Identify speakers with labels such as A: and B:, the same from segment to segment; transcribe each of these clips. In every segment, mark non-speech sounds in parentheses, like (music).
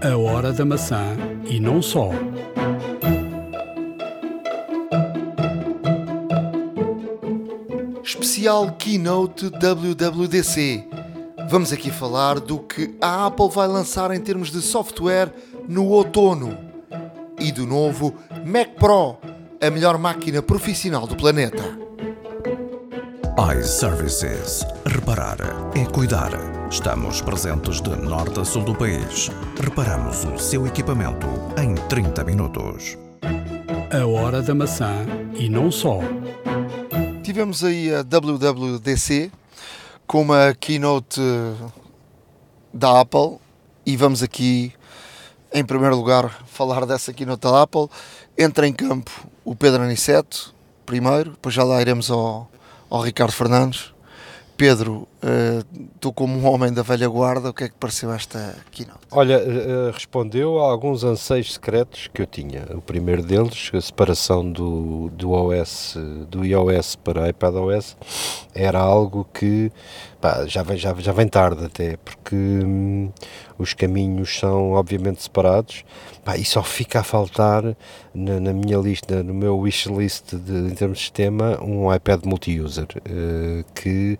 A: A hora da maçã e não só.
B: Especial Keynote WWDC. Vamos aqui falar do que a Apple vai lançar em termos de software no outono e do novo Mac Pro, a melhor máquina profissional do planeta.
C: iServices. Reparar é cuidar. Estamos presentes de norte a sul do país. Reparamos o seu equipamento em 30 minutos.
A: A hora da maçã e não só.
B: Tivemos aí a WWDC com uma keynote da Apple e vamos aqui, em primeiro lugar, falar dessa keynote da Apple. Entra em campo o Pedro Aniceto, primeiro, depois já lá iremos ao, ao Ricardo Fernandes. Pedro, uh, tu como um homem da velha guarda, o que é que pareceu esta keynote?
D: Olha, uh, respondeu a alguns anseios secretos que eu tinha. O primeiro deles, a separação do, do OS, do iOS para iPadOS, era algo que pá, já, vem, já, já vem tarde até, porque hum, os caminhos são obviamente separados pá, e só fica a faltar na, na, minha lista, no meu wishlist de, em termos de sistema, um iPad multi-user, uh, que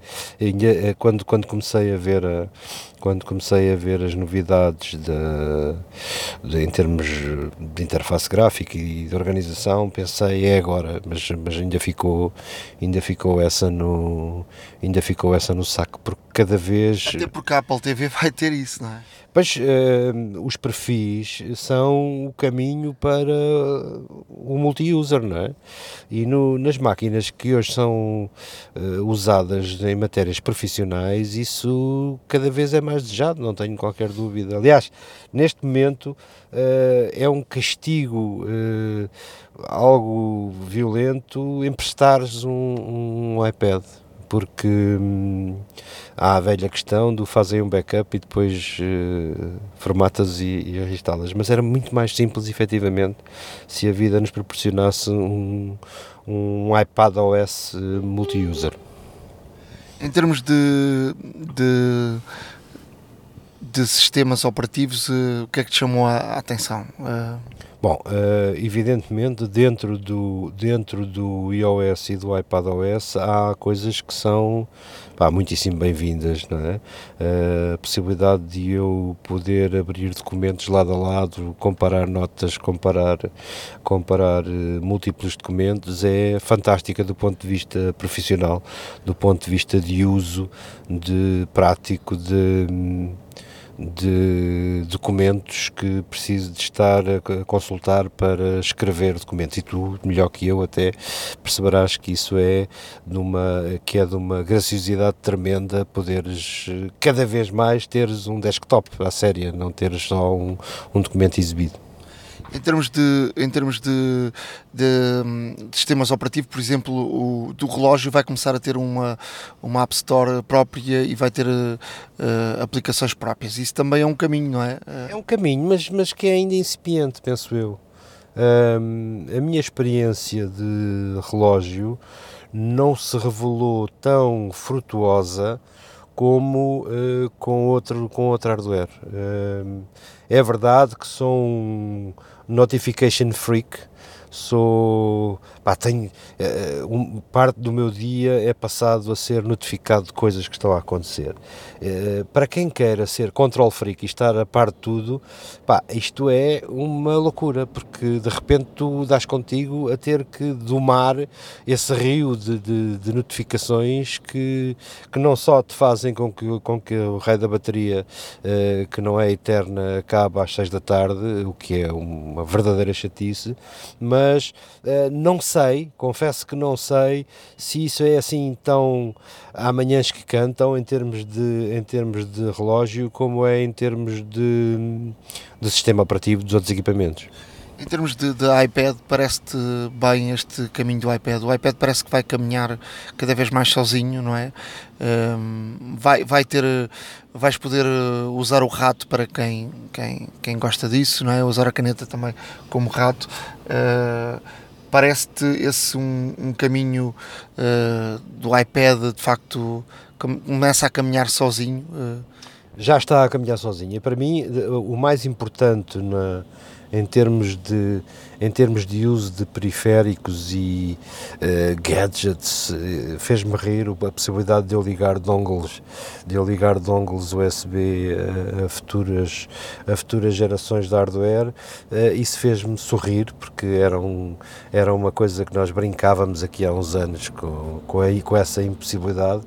D: quando, quando comecei a ver a, quando comecei a ver as novidades de, de, em termos de interface gráfica e de organização, pensei é agora, mas, mas ainda ficou ainda ficou essa no ainda ficou essa no saco porque cada vez
B: até porque a Apple TV vai ter isso, não é?
D: Pois uh, os perfis são o caminho para o multi-user, não é? E no, nas máquinas que hoje são uh, usadas em matérias profissionais, isso cada vez é mais desejado, não tenho qualquer dúvida. Aliás, neste momento uh, é um castigo algo violento emprestares um, um iPad porque hum, há a velha questão do fazer um backup e depois uh, formatas e, e reinstalas. Mas era muito mais simples, efetivamente, se a vida nos proporcionasse um, um iPad OS multi-user.
B: Em termos de, de, de, sistemas operativos, uh, o que é que te chamou a, a atenção? Uh...
D: Bom, uh, evidentemente dentro do, dentro do iOS e do iPadOS há coisas que são pá, muitíssimo bem-vindas, não é? Uh, a possibilidade de eu poder abrir documentos lado a lado, comparar notas, comparar, comparar uh, múltiplos documentos é fantástica do ponto de vista profissional, do ponto de vista de uso, de prático, de de documentos que preciso de estar a consultar para escrever documentos e tu, melhor que eu até, perceberás que isso é numa, que é de uma graciosidade tremenda poderes cada vez mais teres um desktop à séria, não teres só um, um documento exibido.
B: Em termos de, em termos de, de, de sistemas operativos, por exemplo, o do relógio vai começar a ter uma, uma App Store própria e vai ter uh, aplicações próprias. Isso também é um caminho, não é?
D: É um caminho, mas, mas que é ainda incipiente, penso eu. Um, a minha experiência de relógio não se revelou tão frutuosa como uh, com, outro, com outro hardware. Uh, é verdade que um notification freak, sou pá, tenho uh, um, parte do meu dia é passado a ser notificado de coisas que estão a acontecer. Uh, para quem queira ser control freak e estar a par de tudo pá, isto é uma loucura porque de repente tu dás contigo a ter que domar esse rio de, de, de notificações que, que não só te fazem com que, com que o raio da bateria uh, que não é eterna acabe às 6 da tarde o que é uma verdadeira chatice mas não sei, confesso que não sei se isso é assim tão há manhãs que cantam em termos de, em termos de relógio como é em termos de, de sistema operativo dos outros equipamentos.
B: Em termos de, de iPad, parece-te bem este caminho do iPad? O iPad parece que vai caminhar cada vez mais sozinho, não é? Um, vai, vai ter, vais poder usar o rato para quem, quem, quem gosta disso, não é? Usar a caneta também como rato. Uh, parece-te esse um, um caminho uh, do iPad de facto começa a caminhar sozinho? Uh.
D: já está a caminhar sozinha. Para mim, o mais importante na, em termos de em termos de uso de periféricos e uh, gadgets uh, fez-me rir a possibilidade de eu ligar dongles de eu ligar dongles USB a, a futuras a futuras gerações de hardware. Uh, isso fez-me sorrir porque era um era uma coisa que nós brincávamos aqui há uns anos com com, aí, com essa impossibilidade.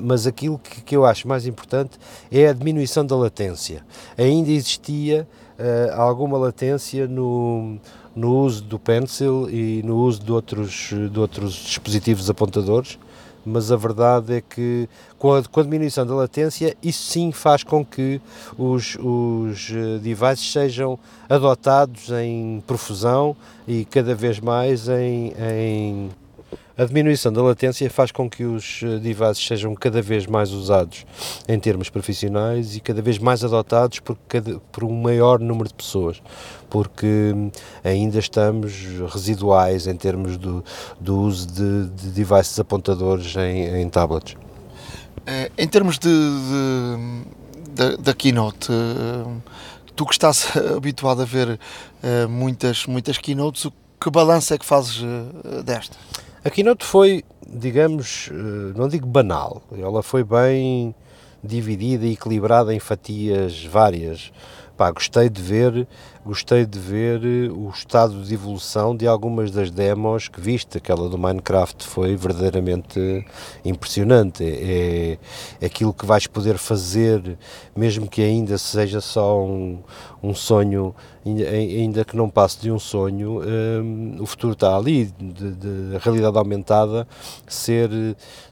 D: Mas aquilo que, que eu acho mais importante é a diminuição da latência. Ainda existia uh, alguma latência no, no uso do pencil e no uso de outros, de outros dispositivos apontadores, mas a verdade é que com a, com a diminuição da latência, isso sim faz com que os, os eh, devices sejam adotados em profusão e cada vez mais em, em a diminuição da latência faz com que os eh, devices sejam cada vez mais usados em termos profissionais e cada vez mais adotados por, cada, por um maior número de pessoas, porque hum, ainda estamos residuais em termos do, do uso de, de devices apontadores em, em tablets.
B: Eh, em termos de, de, da Keynote, eh, tu que estás (laughs) habituado a ver muitas, muitas Keynotes, que balanço é que fazes desta?
D: A keynote foi, digamos, eh, não digo banal, ela foi bem dividida e equilibrada em fatias várias. Pá, gostei de ver, gostei de ver eh, o estado de evolução de algumas das demos que viste, aquela do Minecraft foi verdadeiramente impressionante. É, é aquilo que vais poder fazer, mesmo que ainda seja só um, um sonho ainda que não passe de um sonho, um, o futuro está ali, de, de, realidade aumentada ser,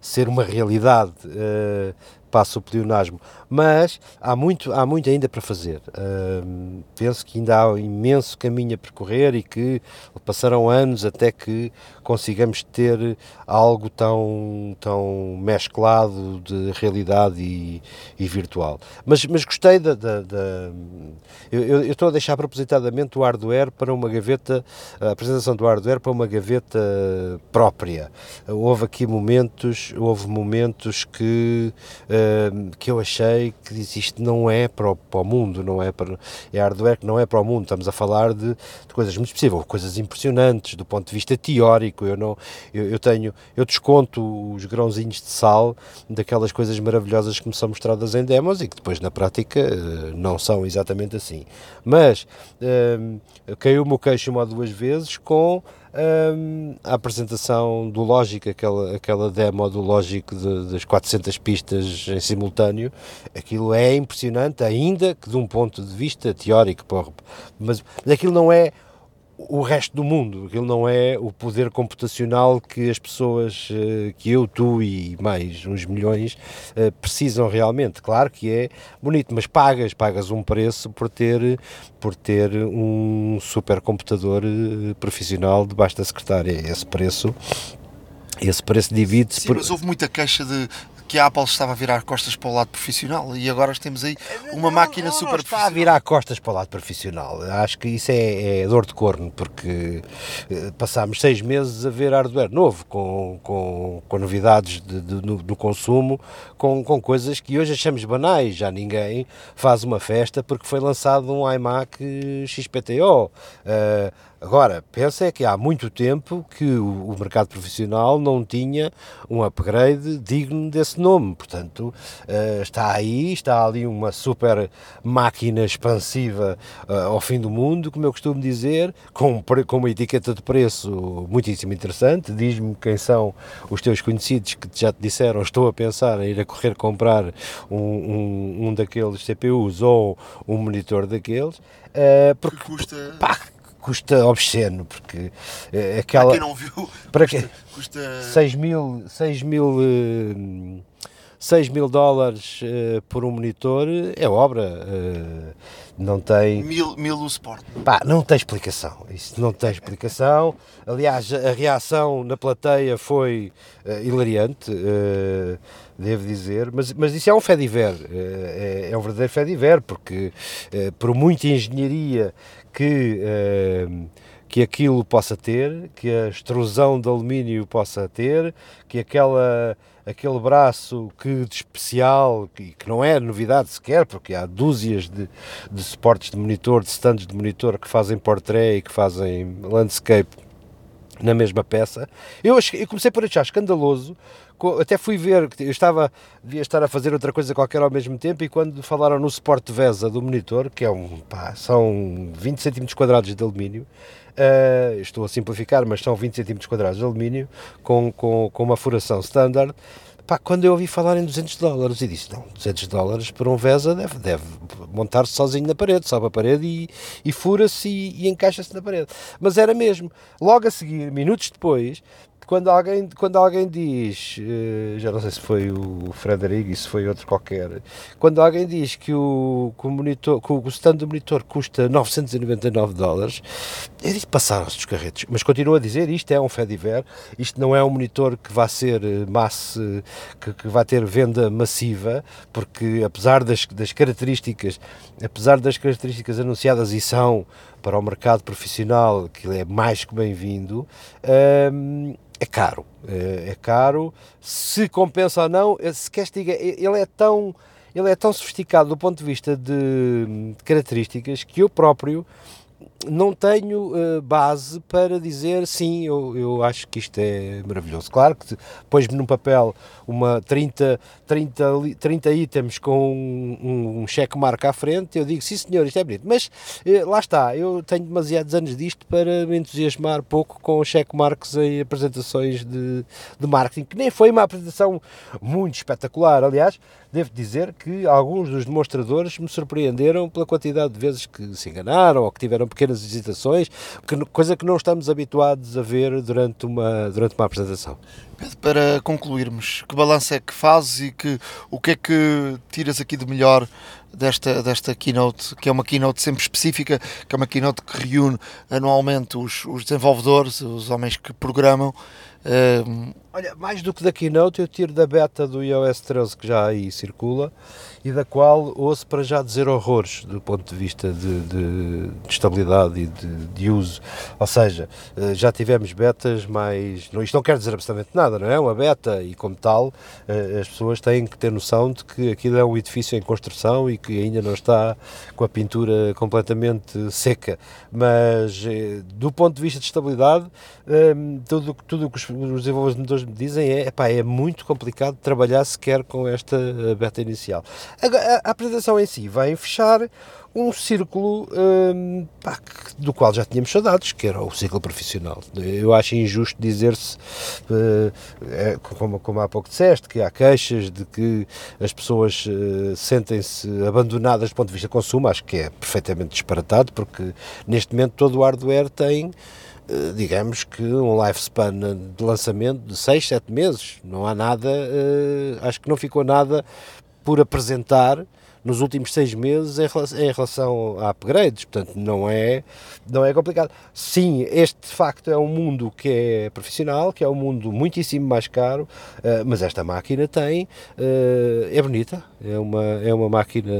D: ser uma realidade. Uh, passa o pleonasmo, mas há muito, há muito ainda para fazer. Uh, penso que ainda há um imenso caminho a percorrer e que passarão anos até que consigamos ter algo tão, tão mesclado de realidade e, e virtual. Mas, mas gostei da. da, da eu, eu, estou a deixar propositadamente o hardware para uma gaveta, a apresentação do hardware para uma gaveta própria. Houve aqui momentos, houve momentos que, uh, que eu achei que isto não é para o, para o mundo, não é para é hardware que não é para o mundo. Estamos a falar de, de coisas muito específicas, coisas impressionantes do ponto de vista teórico. Eu não, eu, eu tenho, eu desconto os grãozinhos de sal daquelas coisas maravilhosas que me são mostradas em demos e que depois na prática uh, não são exatamente assim. Mas uh, caiu o meu queixo uma ou duas vezes com um, a apresentação do Logic, aquela, aquela demo do Logic de, das 400 pistas em simultâneo, aquilo é impressionante, ainda que de um ponto de vista teórico, mas, mas aquilo não é o resto do mundo. Aquilo não é o poder computacional que as pessoas, eh, que eu, tu e mais uns milhões, eh, precisam realmente. Claro que é bonito, mas pagas, pagas um preço por ter, por ter um supercomputador eh, profissional debaixo da secretária. Esse preço esse preço divide-se
B: por... mas houve muita queixa de, que a Apple estava a virar costas para o lado profissional e agora temos aí uma não, máquina não, super não
D: está a virar costas para o lado profissional. Acho que isso é, é dor de corno, porque eh, passámos seis meses a ver hardware novo, com, com, com novidades de, de, no, no, consumo, com, com coisas que hoje achamos banais. Já ninguém faz uma festa porque foi lançado um iMac XPTO. Uh, Agora, pensa é que há muito tempo que o, o, mercado profissional não tinha um upgrade digno desse nome, portanto, uh, está aí, está ali uma super máquina expansiva uh, ao fim do mundo, como eu costumo dizer, com, com uma etiqueta de preço muitíssimo interessante, diz-me quem são os teus conhecidos que já te disseram, estou a pensar em ir a correr comprar um, um, um daqueles CPUs ou um monitor daqueles,
B: uh, porque, que custa...
D: Pá, custa obsceno, porque uh, aquela. Para
B: quem não viu, (laughs)
D: para custa, custa... 6 mil. 6 mil uh, 6 mil dólares uh, por um monitor é obra. Uh, não tem.
B: Mil, mil o Sport.
D: Pá, não tem explicação. Isso não tem explicação. Aliás, a reação na plateia foi uh, hilariante, devo dizer. Mas, mas isso é um fé diver. É, é um verdadeiro fé diver, porque por muita engenharia que, uh, que aquilo possa ter, que a extrusão de alumínio possa ter, que aquela aquele braço que de especial, que, que não é novidade sequer, porque há dúzias de, de suportes de monitor, de stands de monitor que fazem portrait e que fazem landscape na mesma peça. Eu, eu comecei por achar escandaloso, até fui ver, eu estava, devia estar a fazer outra coisa qualquer ao mesmo tempo, e quando falaram no suporte VESA do monitor, que é um, pá, são 20 cm quadrados de alumínio, uh, estou a simplificar, mas são 20 cm quadrados de alumínio, com, com, com uma furação standard, Pá, quando eu ouvi falar em 200 dólares, e disse: não, 200 dólares para um VESA deve, deve montar-se sozinho na parede, sobe a parede e, e fura-se e, e encaixa-se na parede. Mas era mesmo. Logo a seguir, minutos depois, quando alguém, quando alguém diz, eh, já não sei se foi o Frederico, se foi outro qualquer, quando alguém diz que o, que o, monitor, que o stand do monitor custa 999 dólares, eu disse passaram-se dos carretos, mas continuo a dizer, isto é um Fediver, isto não é um monitor que vai ser eh, massa, que, que vai ter venda massiva, porque apesar das, das características, apesar das características anunciadas e são para o mercado profissional, que é mais que bem-vindo, hum, é caro. É, é, caro. Se compensa ou não, se queres diga, ele é tão ele é tão sofisticado do ponto de vista de, de características que eu próprio não tenho uh, base para dizer sim, eu, eu acho que isto é maravilhoso. Claro que pôs-me num papel uma 30, 30, 30 itens com um, um cheque marca à frente, eu digo sim senhor, isto é bonito. Mas uh, lá está, eu tenho demasiados anos disto para me entusiasmar pouco com cheque marcos em apresentações de, de marketing, que nem foi uma apresentação muito espetacular. Aliás, devo dizer que alguns dos demonstradores me surpreenderam pela quantidade de vezes que se enganaram ou que tiveram pequenas hesitações, coisa que não estamos habituados a ver durante uma, durante uma apresentação.
B: Pedro, para concluirmos, que balanço é que fazes e que, o que é que tiras aqui de melhor desta, desta keynote, que é uma keynote sempre específica, que é uma keynote que reúne anualmente os, os desenvolvedores, os homens que programam.
D: Uh, Olha, mais do que da keynote, eu tiro da beta do iOS 13 que já aí circula e da qual ouço para já dizer horrores do ponto de vista de, de, de estabilidade e de, de, uso. Ou seja, eh, já tivemos betas, mas não, isto não quer dizer absolutamente nada, não é? Uma beta e, como tal, eh, as pessoas têm que ter noção de que aquilo é um edifício em construção e que ainda não está com a pintura completamente seca. Mas, eh, do ponto de vista de estabilidade, tudo, o que os desenvolvedores me dizem é, epá, é muito complicado trabalhar sequer com esta beta inicial. A, a, apresentação em si vai fechar um círculo hum, pá, do qual já tínhamos saudades, que era o ciclo profissional. Eu acho injusto dizer-se, uh, como, como há pouco disseste, que há queixas de que as pessoas uh, sentem-se abandonadas do ponto de vista de consumo, acho que é perfeitamente disparatado, porque neste momento todo o hardware tem eh, digamos que um lifespan de lançamento de 6, 7 meses. Não há nada, acho que não ficou nada por apresentar nos últimos seis meses em relação, a upgrades, portanto não é, não é complicado. Sim, este de facto é um mundo que é profissional, que é um mundo muitíssimo mais caro, uh, mas esta máquina tem, uh, é bonita, é uma, é uma máquina,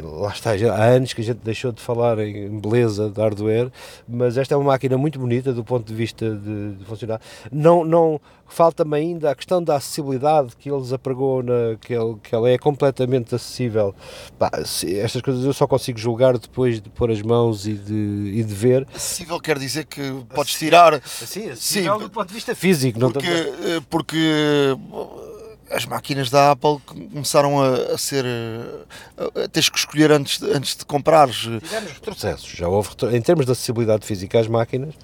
D: lá está, há anos que a gente deixou de falar em beleza de hardware, mas esta é uma máquina muito bonita do ponto de vista de, de funcionar. Não, não, falta-me ainda a questão da acessibilidade que eles apregou, na, que, ele, que ela é completamente acessível. Pá, estas coisas eu só consigo julgar depois de pôr as mãos e de, e de ver.
B: Acessível quer dizer que podes tirar.
D: Sim, acessível Sim, do ponto de vista físico.
B: Porque, não eh, porque as máquinas da Apple começaram a, a ser. A, a teres que escolher antes de, antes de comprares.
D: Tivemos retrocessos. Já houve, em termos de acessibilidade física às máquinas,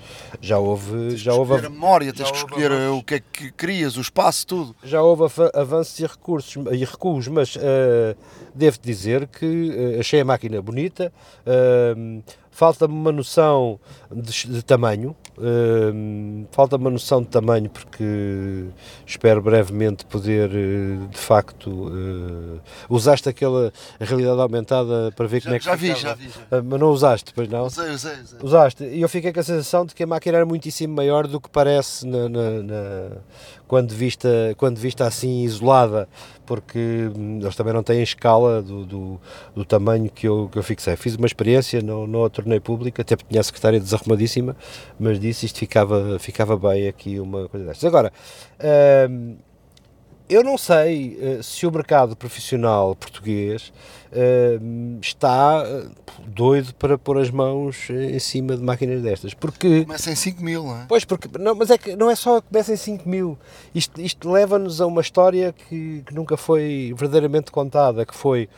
D: já houve.
B: já
D: houve
B: a memória, tens que escolher o que é que querias, o espaço, tudo.
D: Já houve avanços e recursos e recuos, mas uh, devo dizer que uh, achei a máquina bonita. Uh, falta-me uma noção de, de tamanho, uh, falta-me uma noção de tamanho porque espero brevemente poder, uh, de facto, uh, usaste aquela realidade aumentada para ver
B: já,
D: como é que
B: Já vi, já vi. Já.
D: Uh, mas não usaste, pois não?
B: Usei, usei, usei.
D: Usaste, e eu fiquei com a sensação de que a máquina era muitíssimo maior do que parece na, na, na quando, vista, quando vista assim isolada, porque hum, eles também não têm escala do, do, do tamanho que eu, que eu fixei. Fiz uma experiência no, no outro tornei público, até porque tinha a secretária desarrumadíssima, mas disse isto ficava, ficava bem aqui uma coisa destas. Agora, hum, eu não sei uh, se o mercado profissional português uh, está uh, doido para pôr as mãos em cima de máquinas destas, porque...
B: Começa em 5 mil, não é?
D: Pois, porque, não, mas é que não é só que começa em 5 mil, isto, isto leva-nos a uma história que, que nunca foi verdadeiramente contada, que foi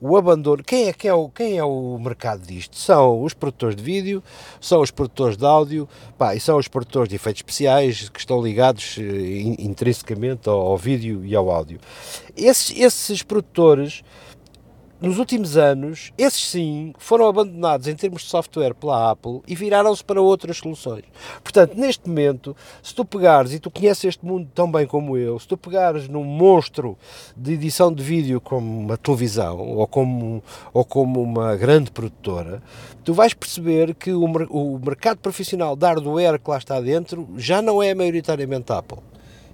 D: o abandono. Quem é, quem, é o, quem é o mercado disto? São os produtores de vídeo, são os produtores de áudio pá, e são os produtores de efeitos especiais que estão ligados eh, intrinsecamente ao, ao, vídeo e ao áudio. Esses, esses produtores nos últimos anos, esses sim foram abandonados em termos de software pela Apple e viraram-se para outras soluções. Portanto, neste momento, se tu pegares, e tu conheces este mundo tão bem como eu, se tu pegares num monstro de edição de vídeo como uma televisão ou como, ou como uma grande produtora, tu vais perceber que o, o mercado profissional de hardware que lá está dentro já não é maioritariamente Apple.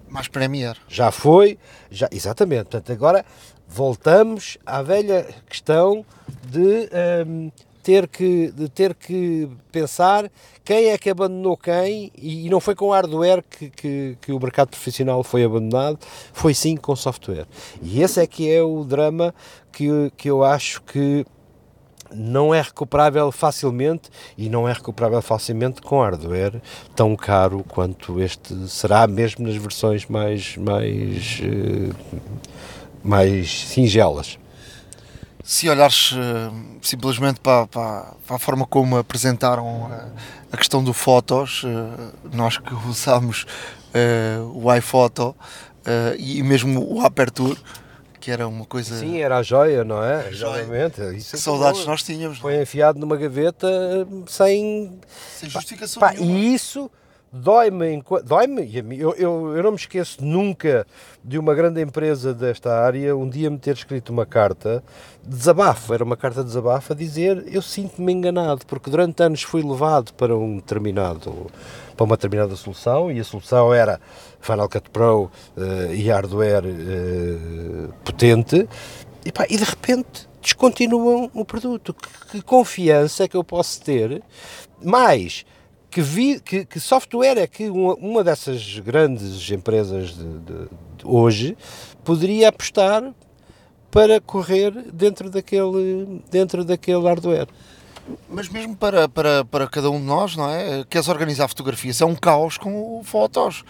B: Mais Premiere.
D: Já foi, já, exatamente. Portanto, agora voltamos à velha questão de, um, ter que, de ter que pensar quem é que abandonou quem e, não foi com hardware que, que, que, o mercado profissional foi abandonado, foi sim com software. E esse é que é o drama que, que eu acho que não é recuperável facilmente e não é recuperável facilmente com hardware tão caro quanto este será mesmo nas versões mais mais uh, mais singelas.
B: Se olhares uh, simplesmente para, para, para, a forma como apresentaram a, a questão do fotos, uh, nós que usámos o iPhoto e mesmo o Aperture, que era uma coisa.
D: Sim, era a joia, não é? Exatamente.
B: Isso que é saudades nós tínhamos.
D: Foi é? enfiado numa gaveta sem.
B: Sem justificação
D: pá, E isso dói-me, dói-me, eu, eu, eu não me esqueço nunca de uma grande empresa desta área um dia me ter escrito uma carta de desabafo, era uma carta de desabafo a dizer eu sinto-me enganado, porque durante anos fui levado para um determinado para uma determinada solução e a solução era Final Cut Pro uh, e hardware uh, potente e, pá, e de repente descontinuam o produto. Que, que confiança é que eu posso ter? Mais, que, vi, que, que, software é que uma, uma dessas grandes empresas de, de, de hoje poderia apostar para correr dentro daquele, dentro daquele hardware?
B: Mas mesmo para, para, para cada um de nós, não é? Queres organizar fotografias? É um caos com fotos.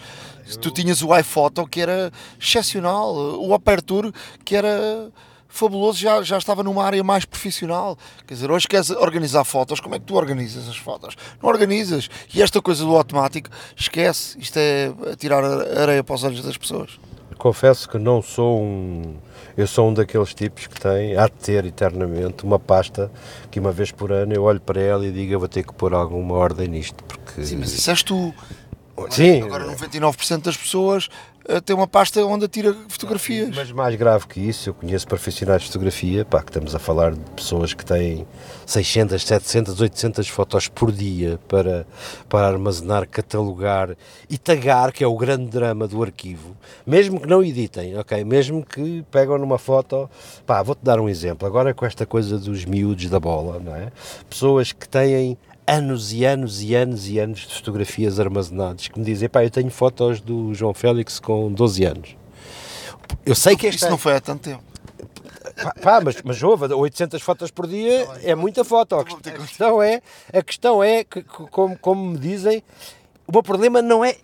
B: Eu... Tu tinhas o iPhoto que era excepcional, o Aperture que era fabuloso, já, já estava numa área mais profissional. Quer dizer, hoje queres organizar fotos, como é que tu organizas as fotos? Não organizas. E esta coisa do automático, esquece. Isto é tirar areia para os olhos das pessoas.
D: Confesso que não sou um eu sou um daqueles tipos que tem, há de ter eternamente, uma pasta que uma vez por ano eu olho para ela e digo eu vou ter que pôr alguma ordem nisto. Porque...
B: Sim, mas isso és tu.
D: Sim.
B: Agora 99% das pessoas tem uma pasta onde tira fotografias.
D: Mas mais grave que isso, eu conheço profissionais de fotografia, pá, que estamos a falar de pessoas que têm 600, 700, 800 fotos por dia para, para armazenar, catalogar e tagar, que é o grande drama do arquivo, mesmo que não editem, ok? Mesmo que pegam numa foto, pá, vou-te dar um exemplo, agora com esta coisa dos miúdos da bola, não é? Pessoas que têm anos e anos e anos e anos de fotografias armazenadas que me dizem, pá, eu tenho fotos do João Félix com 12 anos. Eu sei que
B: Isso não foi há tanto tempo.
D: Pá, pá, mas, mas houve, 800 fotos por dia é muita foto. A questão é, a questão é que, como, como me dizem, o meu problema não é.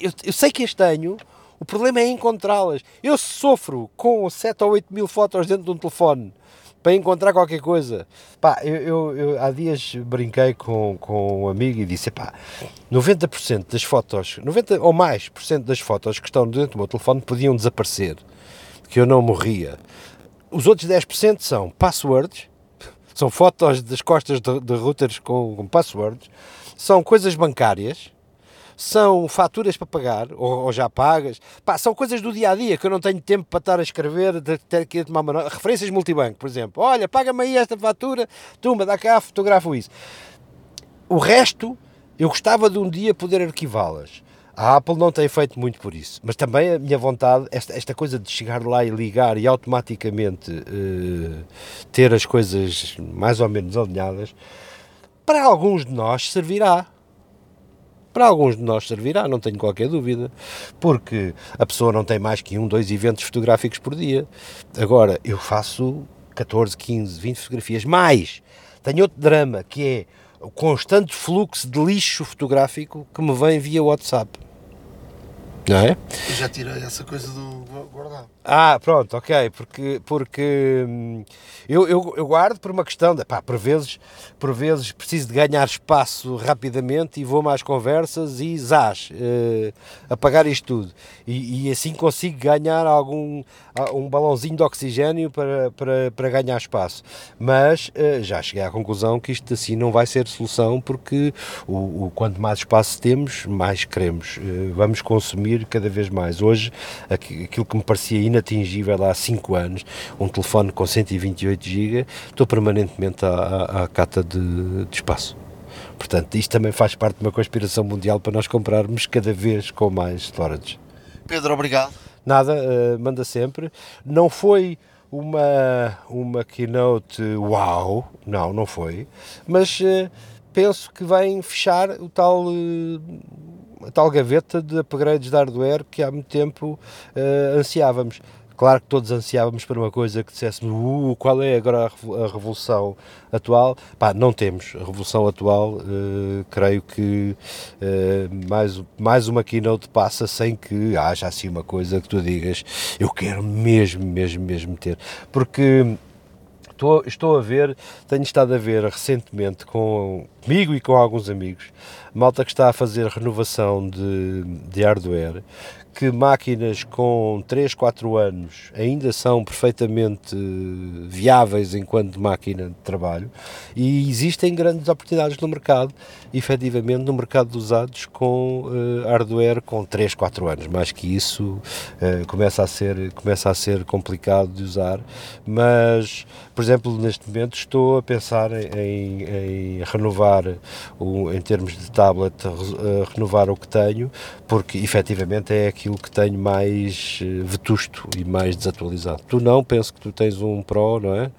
D: Eu, eu sei que as tenho, o problema é encontrá-las. Eu sofro com 7 ou 8 mil fotos dentro de um telefone para encontrar qualquer coisa. Pá, eu, eu, eu, há dias brinquei com, com um amigo e disse, pá, 90% das fotos, 90 ou mais por cento das fotos que estão dentro do meu telefone podiam desaparecer, que eu não morria. Os outros 10% são passwords, são fotos das costas de, de routers com, com passwords, são coisas bancárias, são faturas para pagar, ou, ou, já pagas, pá, são coisas do dia a dia que eu não tenho tempo para estar a escrever, de ter que tomar uma referências multibanco, por exemplo. Olha, paga-me aí esta fatura, tumba, dá cá, fotografo isso. O resto, eu gostava de um dia poder arquivá-las. A Apple não tem feito muito por isso, mas também a minha vontade, esta, esta coisa de chegar lá e ligar e automaticamente uh, ter as coisas mais ou menos alinhadas, para alguns de nós servirá. Para alguns de nós servirá, não tenho qualquer dúvida, porque a pessoa não tem mais que um, dois eventos fotográficos por dia. Agora, eu faço 14, 15, 20 fotografias, mais tenho outro drama, que é o constante fluxo de lixo fotográfico que me vem via WhatsApp. Não é?
B: Eu já tirei essa coisa do guardar.
D: Ah, pronto, ok, porque, porque hum, eu, eu, eu, guardo por uma questão de, pá, por vezes, por vezes preciso de ganhar espaço rapidamente e vou mais conversas e zás, uh, apagar isto tudo. E, e, assim consigo ganhar algum, um balãozinho de oxigênio para, para, para ganhar espaço. Mas uh, já cheguei à conclusão que isto assim não vai ser solução porque o, o quanto mais espaço temos, mais queremos. Uh, vamos consumir cada vez mais. Hoje, aquilo que me parecia inatingível há 5 anos, um telefone com 128 GB, estou permanentemente à, à, à cata de, de espaço. Portanto, isto também faz parte de uma conspiração mundial para nós comprarmos cada vez com mais storage.
B: Pedro, obrigado.
D: Nada, uh, manda sempre. Não foi uma, uma keynote uau, não, não foi, mas uh, penso que vem fechar o tal uh, a tal gaveta de upgrades de hardware que há muito tempo uh, ansiávamos. Claro que todos ansiávamos para uma coisa que disséssemos uh, qual é agora a revolução atual. Pá, não temos. A revolução atual, uh, creio que uh, mais, mais uma keynote passa sem que haja assim uma coisa que tu digas eu quero mesmo, mesmo, mesmo ter. Porque estou, estou a ver, tenho estado a ver recentemente com, comigo e com alguns amigos, malta que está a fazer renovação de, de hardware, que máquinas com 3, 4 anos ainda são perfeitamente viáveis enquanto máquina de trabalho e existem grandes oportunidades no mercado, efetivamente no mercado de usados com uh, hardware com 3, 4 anos, mais que isso uh, começa, a ser, começa a ser complicado de usar, mas por exemplo neste momento estou a pensar em, em renovar o, em termos de tablet, uh, renovar o que tenho, porque efetivamente é aquilo que tenho mais eh, vetusto e mais desatualizado. Tu não, penso que tu tens um Pro, não é?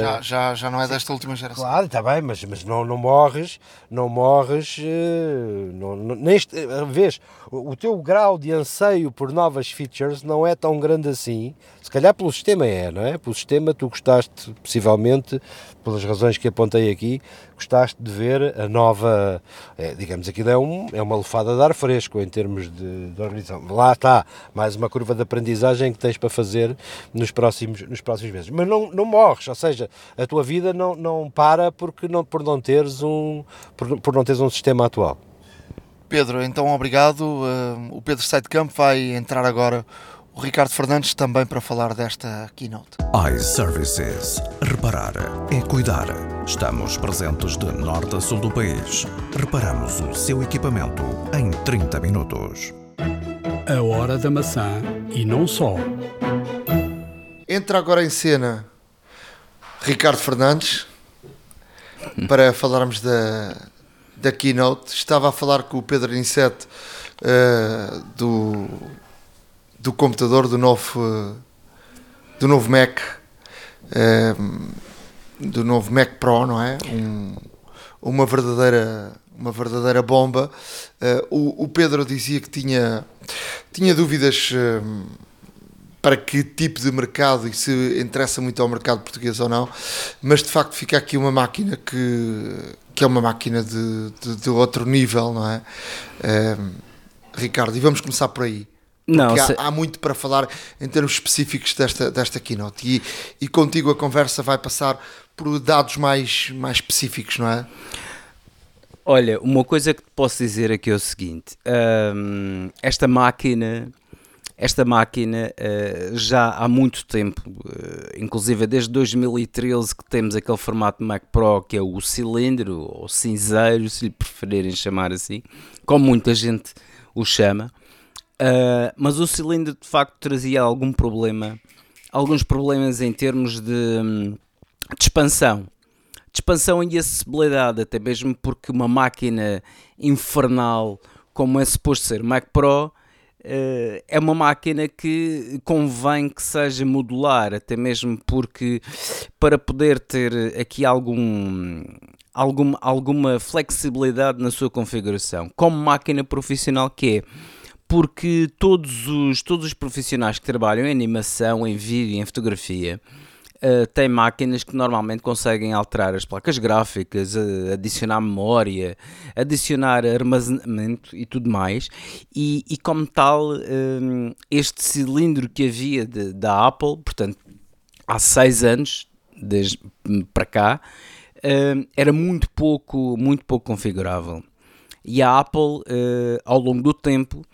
B: Já, já, já não é desta última geração.
D: Claro, está bem, mas, mas não, não morres, não morres, eh, não, não, neste, vês, o, o teu grau de anseio por novas features não é tão grande assim, se calhar pelo sistema é, não é? Pelo sistema tu gostaste, possivelmente, pelas razões que apontei aqui, gostaste de ver a nova, é, digamos, aquilo é, um, é uma lefada de ar fresco em termos de, de, organização. Lá está, mais uma curva de aprendizagem que tens para fazer nos próximos, nos próximos meses. Mas não, não morres, ou seja, a tua vida não, não para porque não, por, não teres um, por, por não teres um sistema atual.
B: Pedro, então obrigado. Uh, o Pedro Campo vai entrar agora o Ricardo Fernandes também para falar desta keynote.
C: iServices. Reparar é cuidar. Estamos presentes de norte a sul do país. Reparamos o seu equipamento em 30 minutos.
A: A hora da maçã e não só.
B: Entra agora em cena Ricardo Fernandes para falarmos da, da keynote. Estava a falar com o Pedro Inset uh, do do computador do novo do novo Mac ehm, do novo Mac Pro não é? Um, uma verdadeira uma verdadeira bomba. Uh, o, Pedro dizia que tinha tinha dúvidas uh, para que tipo de mercado e se interessa muito ao mercado português ou não mas de facto fica aqui uma máquina que que é uma máquina de, de, de outro nível não é? Uh, Ricardo e vamos começar por aí não, há, se... há, muito para falar em termos específicos desta, desta keynote e, e contigo a conversa vai passar por dados mais, mais específicos, não é?
E: Olha, uma coisa que te posso dizer aqui é o seguinte: hum, esta máquina, esta máquina uh, já há muito tempo, uh, inclusive desde 2013 que temos aquele formato Mac Pro que é o cilindro ou cinzeiro, se lhe preferirem chamar assim, como muita gente o chama. Uh, mas o cilindro de facto trazia algum problema, alguns problemas em termos de, de expansão. De expansão e acessibilidade, até mesmo porque uma máquina infernal como é suposto ser Mac Pro Uh, é uma máquina que convém que seja modular, até mesmo porque para poder ter aqui algum, alguma, alguma flexibilidade na sua configuração, como máquina profissional que é. Porque todos os, todos os profissionais que trabalham em animação, em vídeo, em fotografia, uh, têm máquinas que normalmente conseguem alterar as placas gráficas, uh, adicionar memória, adicionar armazenamento e tudo mais. E, e como tal, uh, este cilindro que havia de, da Apple, portanto, há seis anos, desde para cá, era muito pouco, muito pouco configurável. E a Apple, ao longo do tempo,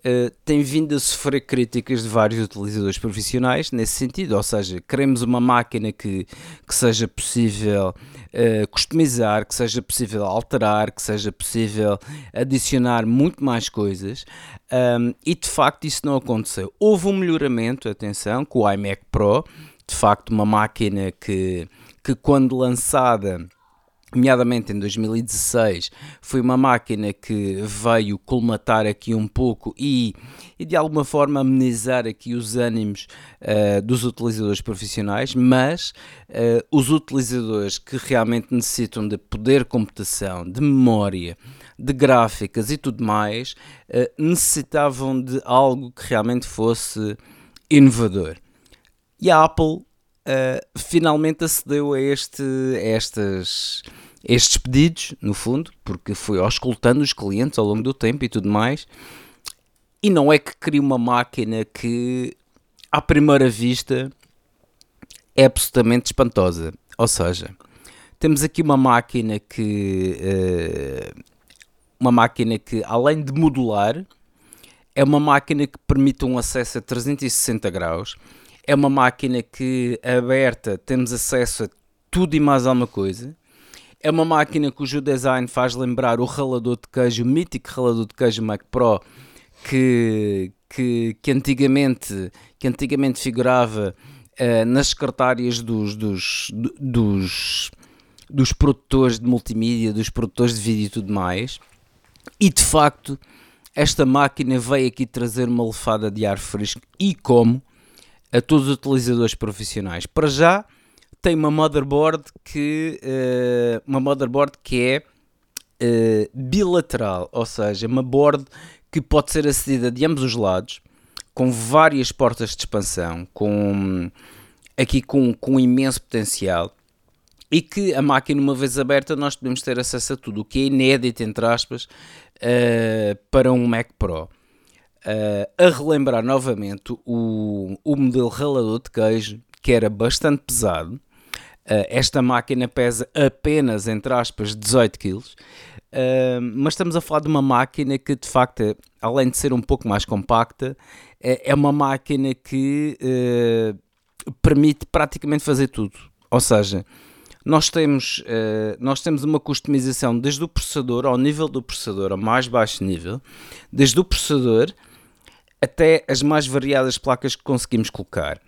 E: Uh, tem vindo a sofrer críticas de vários utilizadores profissionais nesse sentido, ou seja, queremos uma máquina que, que seja possível uh, customizar, que seja possível alterar, que seja possível adicionar muito mais coisas um, e de facto isso não aconteceu. Houve um melhoramento, atenção, com o iMac Pro, de facto uma máquina que, que quando lançada nomeadamente em 2016, foi uma máquina que veio colmatar aqui um pouco e, e de alguma forma amenizar aqui os ânimos uh, dos utilizadores profissionais, mas uh, os utilizadores que realmente necessitam de poder computação, de memória, de gráficas e tudo mais, uh, necessitavam de algo que realmente fosse inovador. E a Apple finalmente acedeu a, este, a estas, estes pedidos, no fundo, porque foi auscultando os clientes ao longo do tempo e tudo mais. E não é que cria uma máquina que, à primeira vista, é absolutamente espantosa. Ou seja, temos aqui uma máquina que. Uh, uma máquina que, além de modular, é uma máquina que permite um acesso a 360 graus é uma máquina que aberta temos acesso a tudo e mais alguma coisa. É uma máquina cujo design faz lembrar o ralador de queijo, o mítico ralador de queijo Mac Pro, que, que, que, antigamente, que antigamente figurava uh, nas secretárias dos, dos, dos, dos produtores de multimídia, dos produtores de vídeo e tudo mais. E de facto, esta máquina veio aqui trazer uma lefada de ar fresco e como a todos os utilizadores profissionais. Para já tem uma motherboard que uh, uma motherboard que é uh, bilateral, ou seja, uma board que pode ser acedida de ambos os lados, com várias portas de expansão, com aqui com, com imenso potencial e que a máquina, uma vez aberta, nós podemos ter acesso a tudo, o que é inédito, entre aspas, uh, para um Mac Pro uh, a relembrar novamente o, o modelo ralador de queijo, que era bastante pesado. Uh, esta máquina pesa apenas, entre aspas, 18 kg. Uh, mas estamos a falar de uma máquina que, de facto, além de ser um pouco mais compacta, é, é uma máquina que uh, permite praticamente fazer tudo. Ou seja, nós temos, nós temos uma customização desde o processador ao nível do processador, ao mais baixo nível, desde o processador até as mais variadas placas que conseguimos colocar.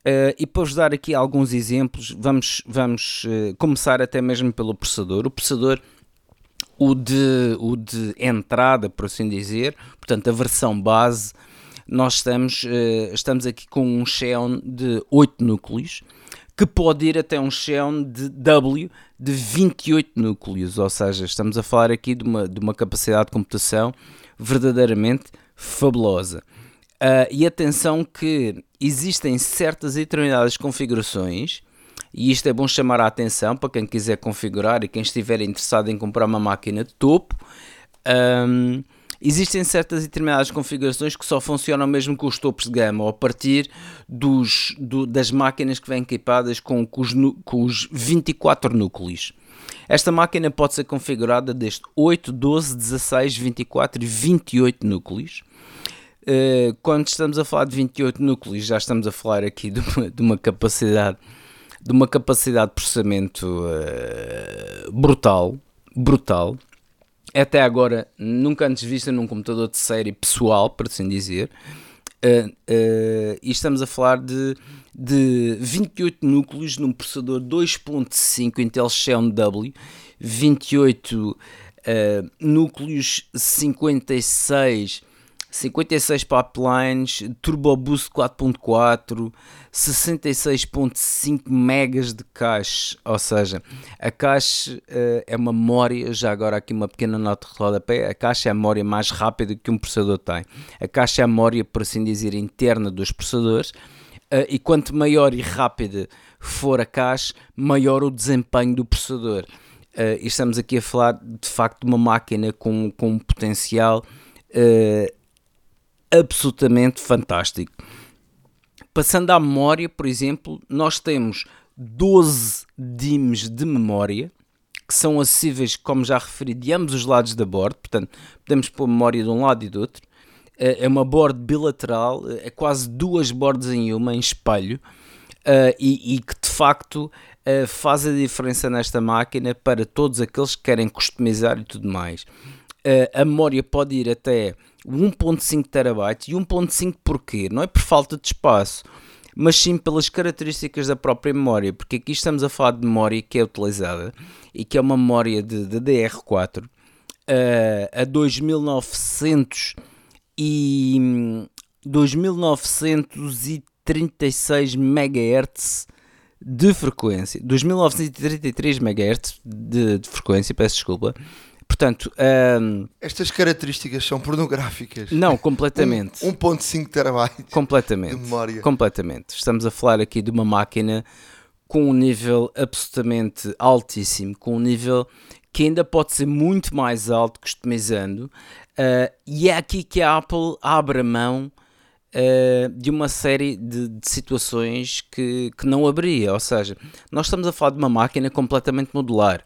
E: Uh, e para vos dar aqui alguns exemplos, vamos, vamos uh, começar até mesmo pelo processador. O processador, o de, o de entrada, por assim dizer, portanto a versão base, nós estamos, uh, estamos aqui com um Xeon de 8 núcleos, que pode ir até um Xeon de W de 28 núcleos, ou seja, estamos a falar aqui de uma, de uma capacidade de computação verdadeiramente fabulosa. E atenção que existem certas e determinadas configurações, e isto é bom chamar a atenção para quem quiser configurar e quem estiver interessado em comprar uma máquina de topo. Um, existem certas e determinadas configurações que só funcionam mesmo com os topos de gama, ou a partir dos, do, das máquinas que vêm equipadas com, com, os, com os 24 núcleos. Esta máquina pode ser configurada desde 8, 12, 16, 24 e 28 núcleos. Eh, quando estamos a falar de 28 núcleos, já estamos a falar aqui de uma, de uma capacidade de uma capacidade de processamento uh, brutal, brutal. Até agora, nunca antes vista num computador de série pessoal, por assim dizer. Uh, e estamos a falar de, de 28 núcleos num processador 2.5 Intel Xeon W, 28 núcleos 56 56 pipelines, Turbo Boost 4.4, 66.5 megas de cache, ou seja, a cache uh, é uma memória, já agora aqui uma pequena nota de rodapé, a cache é a memória mais rápida que um processador tem. A cache é a memória, por assim dizer, interna dos processadores, uh, e quanto maior e rápida for a cache, maior o desempenho do processador. Uh, e estamos aqui a falar de facto de uma máquina com, com um potencial uh, absolutamente fantástico. Passando à memória, por exemplo, nós temos 12 DIMMs de memória que são acessíveis, como já referi, de ambos os lados da board, portanto, podemos pôr memória de um lado e do outro. Eh, é uma board bilateral, eh, é quase duas boards em uma, em espelho, uh, e, e, que de facto faz a diferença nesta máquina para todos aqueles que querem customizar e tudo mais. A memória pode ir até 1.5 terabytes. E 1.5 porquê? Não é por falta de espaço, mas sim pelas características da própria memória, porque aqui estamos a falar de memória que é utilizada e que é uma memória de, de DR4 uh, a 2900 e 2936 MHz de frequência, 2933 MHz de, de frequência, peço desculpa, Portanto, um,
B: estas características são pornográficas.
E: Não, (laughs) completamente.
B: 1.5 terabytes
E: completamente,
B: de memória.
E: Completamente. Estamos a falar aqui de uma máquina com um nível absolutamente altíssimo, com um nível que ainda pode ser muito mais alto customizando. Uh, e é aqui que a Apple abre a mão uh, de uma série de, de, situações que, que não abria. Ou seja, nós estamos a falar de uma máquina completamente modular.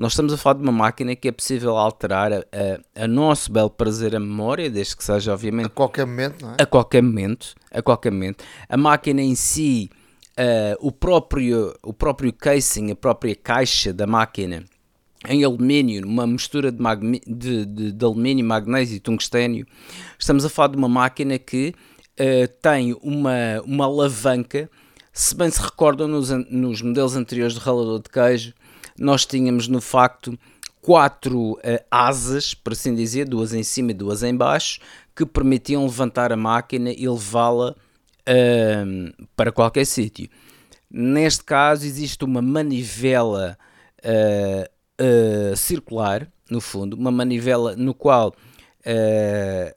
E: Nós estamos a falar de uma máquina que é possível alterar a, a, a nosso belo prazer a memória, desde que seja, obviamente. A
B: qualquer momento, não é?
E: A qualquer momento. A qualquer momento. A máquina em si, uh, o, próprio, o próprio casing, a própria caixa da máquina em alumínio, uma mistura de, de, de, de alumínio, magnésio e tungstênio. Estamos a falar de uma máquina que uh, tem uma, uma alavanca. Se bem se recordam nos, nos modelos anteriores de ralador de queijo, nós tínhamos no facto quatro uh, asas, por assim dizer, duas em cima e duas em baixo, que permitiam levantar a máquina e levá-la uh, para qualquer sítio. Neste caso existe uma manivela uh, circular, no fundo, uma manivela no qual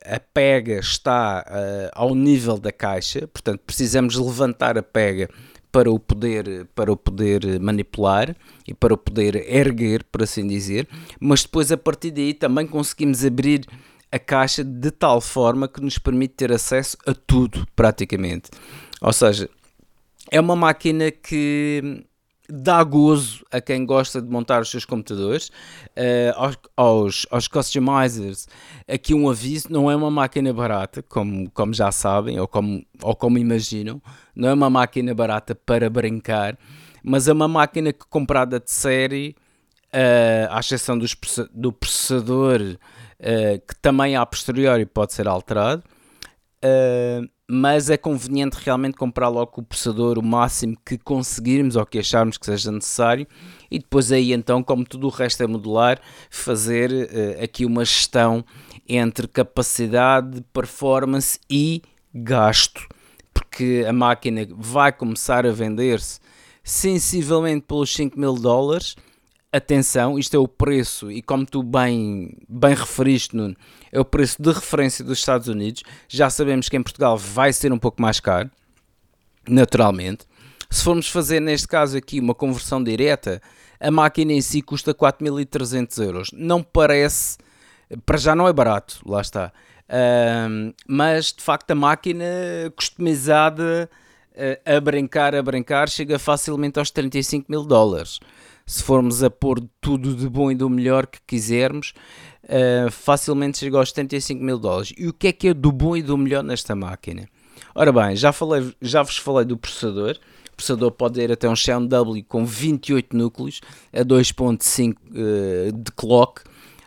E: a pega está ao nível da caixa, portanto precisamos levantar a pega para o poder para o poder manipular e para o poder erguer, por assim dizer, mas depois a partir daí também conseguimos abrir a caixa de tal forma que nos permite ter acesso a tudo, praticamente. Ou seja, é uma máquina que dá gozo a quem gosta de montar os seus computadores, uh, aos, aos, customizers. Aqui um aviso: não é uma máquina barata, como, como já sabem ou como, ou como imaginam, não é uma máquina barata para brincar, mas é uma máquina que comprada de série, uh, à exceção dos, do processador, uh, que também a posteriori pode ser alterado. Uh, mas é conveniente realmente comprar logo o processador o máximo que conseguirmos ou que acharmos que seja necessário. E depois aí então, como tudo o resto é modular, fazer uh, aqui uma gestão entre capacidade, performance e gasto, porque a máquina vai começar a vender-se sensivelmente pelos 5 mil dólares atenção, isto é o preço, e como tu bem, bem referiste, Nuno, é o preço de referência dos Estados Unidos. Já sabemos que em Portugal vai ser um pouco mais caro, naturalmente. Se formos fazer, neste caso aqui, uma conversão direta, a máquina em si custa 4.300 euros. Não parece, para já não é barato, lá está. Uh, mas, de facto, a máquina customizada uh, a brincar, a brincar, chega facilmente aos 35 mil dólares se formos a pôr tudo de bom e do melhor que quisermos, uh, facilmente chega aos 75 mil dólares. E o que é que é do bom e do melhor nesta máquina? Ora bem, já, falei, já vos falei do processador. O processador pode ir até um Xeon W com 28 núcleos a 2.5 uh, de clock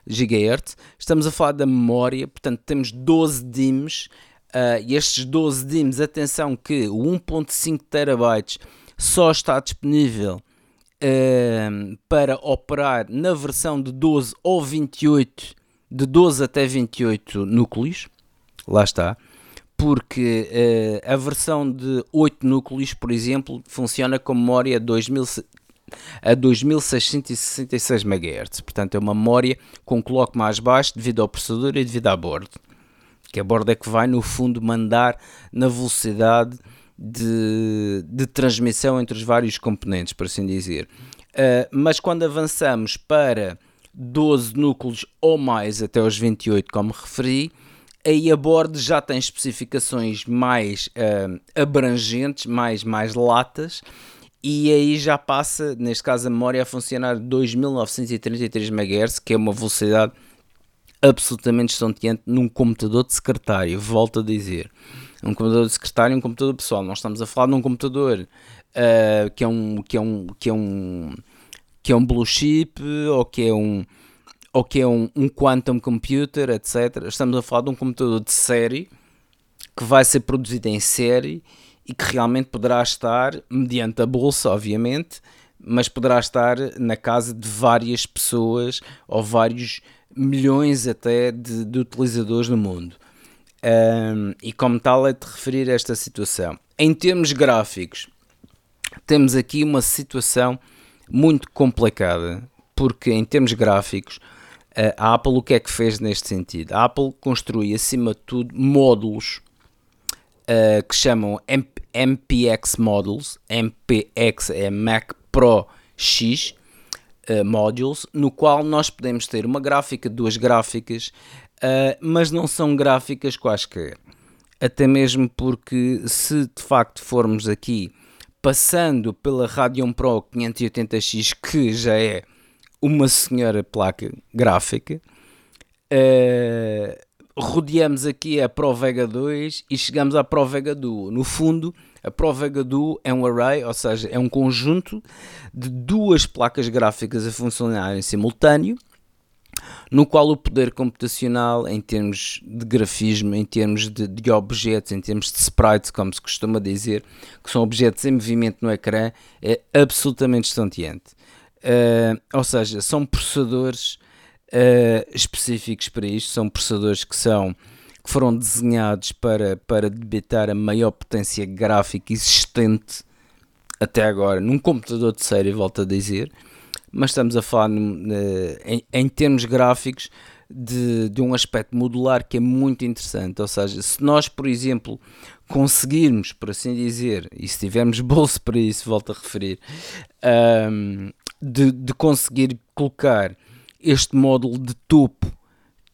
E: GHz. Estamos a falar da memória, portanto temos 12 DIMMs uh, e estes 12 DIMMs, atenção que o 1.5 terabytes só está disponível uh, para operar na versão de 12 ou 28, de 12 até 28 núcleos, lá está, porque uh, a versão de 8 núcleos, por exemplo, funciona com memória 2000, a 2666 MHz, portanto é uma memória com clock mais baixo devido ao processador e devido à bordo, que a bordo é que vai no fundo mandar na velocidade de, de transmissão entre os vários componentes, por assim dizer. Uh, mas quando avançamos para 12 núcleos ou mais até os 28, como referi, aí a bordo já tem especificações mais uh, abrangentes, mais, mais latas, e aí já passa, neste caso a memória, a funcionar 2933 MHz, que é uma velocidade absolutamente estonteante num computador de secretário, volto a dizer. Um computador de secretário e um computador pessoal. Nós estamos a falar de um computador uh, que é um que é um que é um que é um blue chip ou que é um ou que é um, um quantum computer, etc. Estamos a falar de um computador de série que vai ser produzido em série e que realmente poderá estar, mediante a bolsa, obviamente, mas poderá estar na casa de várias pessoas ou vários milhões até de, de utilizadores no mundo. Um, e como tal é de referir a esta situação. Em termos gráficos, temos aqui uma situação muito complicada, porque em termos gráficos, a Apple o que é que fez neste sentido? A Apple construi acima de tudo módulos uh, que chamam MP MPX Models, MPX é Mac Pro X uh, Modules, no qual nós podemos ter uma gráfica, duas gráficas, uh, mas não são gráficas quaisquer. Até mesmo porque se de facto formos aqui passando pela Radeon Pro 580X, que já é uma senhora placa gráfica, uh, rodeamos aqui a Pro Vega 2 e chegamos à Pro Vega Duo. No fundo, a Pro Vega Duo é um array, ou seja, é um conjunto de duas placas gráficas a funcionar em simultâneo, no qual o poder computacional, em termos de grafismo, em termos de, de objetos, em termos de sprites, como se costuma dizer, que são objetos em movimento no ecrã, é absolutamente estonteante. Uh, ou seja, são processadores uh, específicos para isto, são processadores que são que foram desenhados para, para debitar a maior potência gráfica existente até agora num computador de série, volto a dizer, mas estamos a falar uh, em, em, termos gráficos de, de um aspecto modular que é muito interessante. Ou seja, se nós, por exemplo, conseguirmos, por assim dizer, e se tivermos (laughs) bolso para isso, volto a referir, um, de, de conseguir colocar este módulo de topo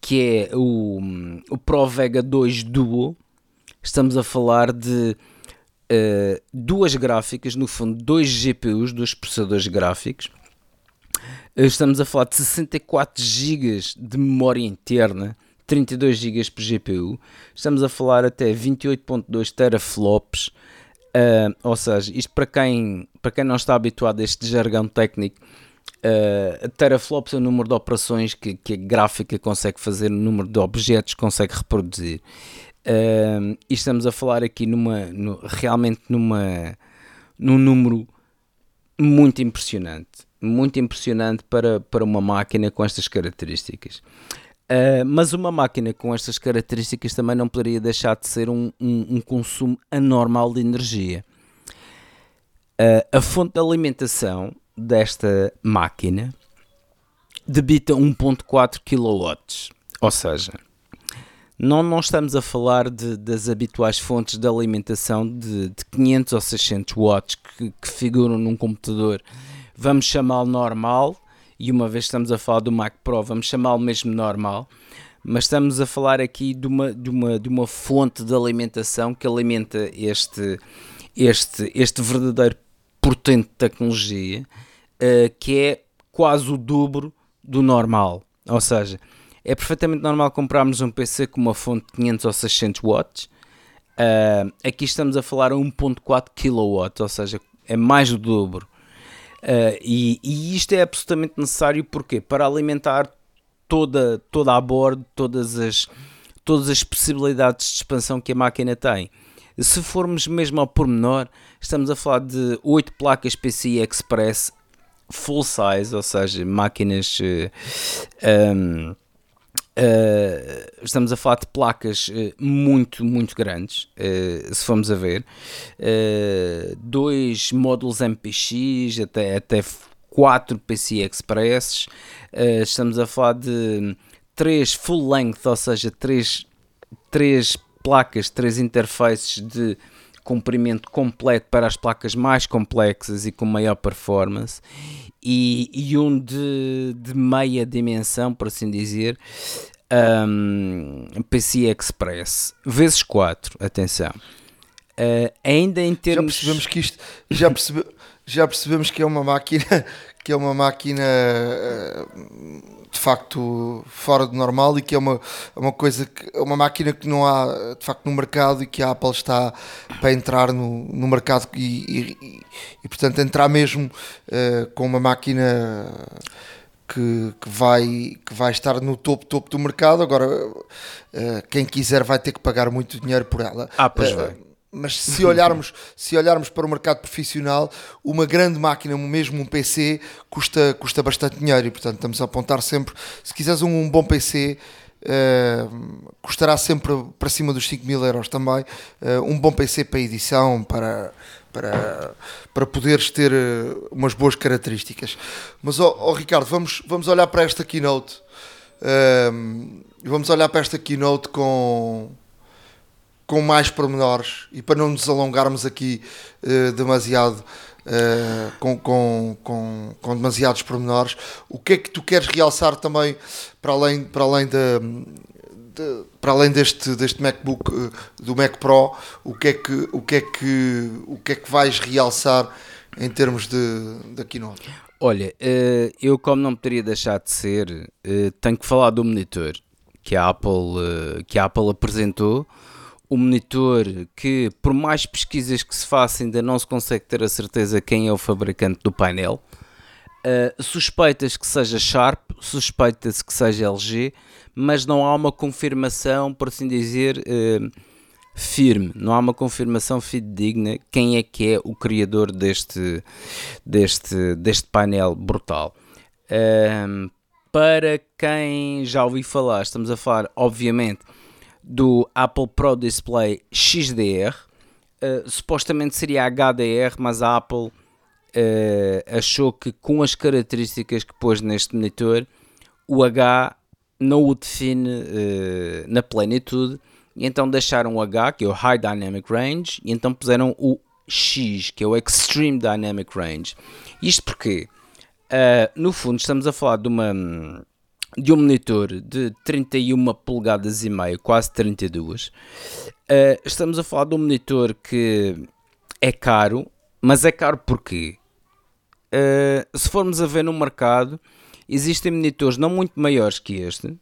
E: que é o, o Pro Vega 2 Duo, estamos a falar de uh, duas gráficas, no fundo, dois GPUs, dois processadores gráficos. Uh, estamos a falar de 64 GB de memória interna, 32 GB por GPU. Estamos a falar até 28.2 teraflops. Uh, ou seja, isto para quem, para quem não está habituado a este jargão técnico, Uh, teraflops é o número de operações que, que a gráfica consegue fazer, o número de objetos que consegue reproduzir. Uh, e estamos a falar aqui numa, no, realmente numa, num número muito impressionante. Muito impressionante para, para uma máquina com estas características. Uh, mas uma máquina com estas características também não poderia deixar de ser um, um, um consumo anormal de energia. Uh, a fonte de alimentação desta máquina debita 1.4 kW, ou seja, não, não estamos a falar de, das habituais fontes de alimentação de, de 500 ou 600 watts que, que figuram num computador, vamos chamá-lo normal, e uma vez estamos a falar do Mac Pro, vamos chamá-lo mesmo normal, mas estamos a falar aqui de uma, de uma, de uma fonte de alimentação que alimenta este, este, este verdadeiro portento de tecnologia uh, que é quase o dobro do normal. Ou seja, é perfeitamente normal comprarmos um PC com uma fonte de 500 ou 600 watts. Uh, aqui estamos a falar a 1.4 kW, ou seja, é mais do dobro. Uh, e, e, isto é absolutamente necessário porque para alimentar toda, toda a bordo, todas as, todas as possibilidades de expansão que a máquina tem. Se formos mesmo ao pormenor, estamos a falar de 8 placas PCI Express full size, ou seja, máquinas um, Uh, estamos a falar de placas uh, muito, muito grandes, uh, se formos a ver. dois módulos MPX, até, até quatro PCI Express. estamos a falar de três full length, ou seja, três, três placas, três interfaces de comprimento completo para as placas mais complexas e com maior performance e, e um de, de meia dimensão, por assim dizer, um, PC Express, vezes 4, atenção. Uh, ainda em termos.
B: Já percebemos que isto. Já, percebe, já percebemos que é uma máquina. Que é uma máquina de facto fora do normal e que é uma, uma coisa que uma máquina que não há de facto no mercado e que a Apple está para entrar no, no mercado e, e, e portanto entrar mesmo uh, com uma máquina que, que, vai, que vai estar no topo, topo do mercado. Agora, uh, quem quiser vai ter que pagar muito dinheiro por ela.
E: Ah, pois uh, vai
B: mas se olharmos, se olharmos para o mercado profissional, uma grande máquina, mesmo um PC, custa, custa bastante dinheiro e, portanto, estamos a apontar sempre. Se quiseres um, um bom PC, uh, eh, custará sempre para cima dos 5 mil euros também. Uh, um bom PC para edição, para, para, para poderes ter eh, umas boas características. Mas, oh, oh Ricardo, vamos, vamos olhar para esta keynote. Uh, vamos olhar para esta keynote com com mais pormenores e para não nos alongarmos aqui uh, demasiado uh, com, com, com, com, demasiados pormenores, o que é que tu queres realçar também para além, para além da. De, para além deste, deste MacBook uh, do Mac Pro, o que é que o que é que o que é que vais realçar em termos de, de keynote?
E: Olha, eu como não poderia deixar de ser, tenho que falar do monitor que a Apple que a Apple apresentou o monitor que, por mais pesquisas que se façam, ainda não se consegue ter a certeza quem é o fabricante do painel. Uh, suspeitas que seja Sharp, suspeita-se que seja LG, mas não há uma confirmação, por assim dizer, uh, firme, não há uma confirmação fidedigna quem é que é o criador deste, deste, deste painel brutal. Uh, para quem já ouviu falar, estamos a falar, obviamente, do Apple Pro Display XDR. Uh, supostamente seria HDR, mas a Apple uh, achou que com as características que pôs neste monitor, o H não o define uh, na plenitude, e então deixaram o H, que é o High Dynamic Range, e então puseram o X, que é o Extreme Dynamic Range. Isto porque, no fundo, estamos a falar de uma de um monitor de 31 polegadas e meio, quase 32. Uh, eh, estamos a falar de um monitor que é caro, mas é caro porque uh, se formos a ver no mercado, existem monitores não muito maiores que este,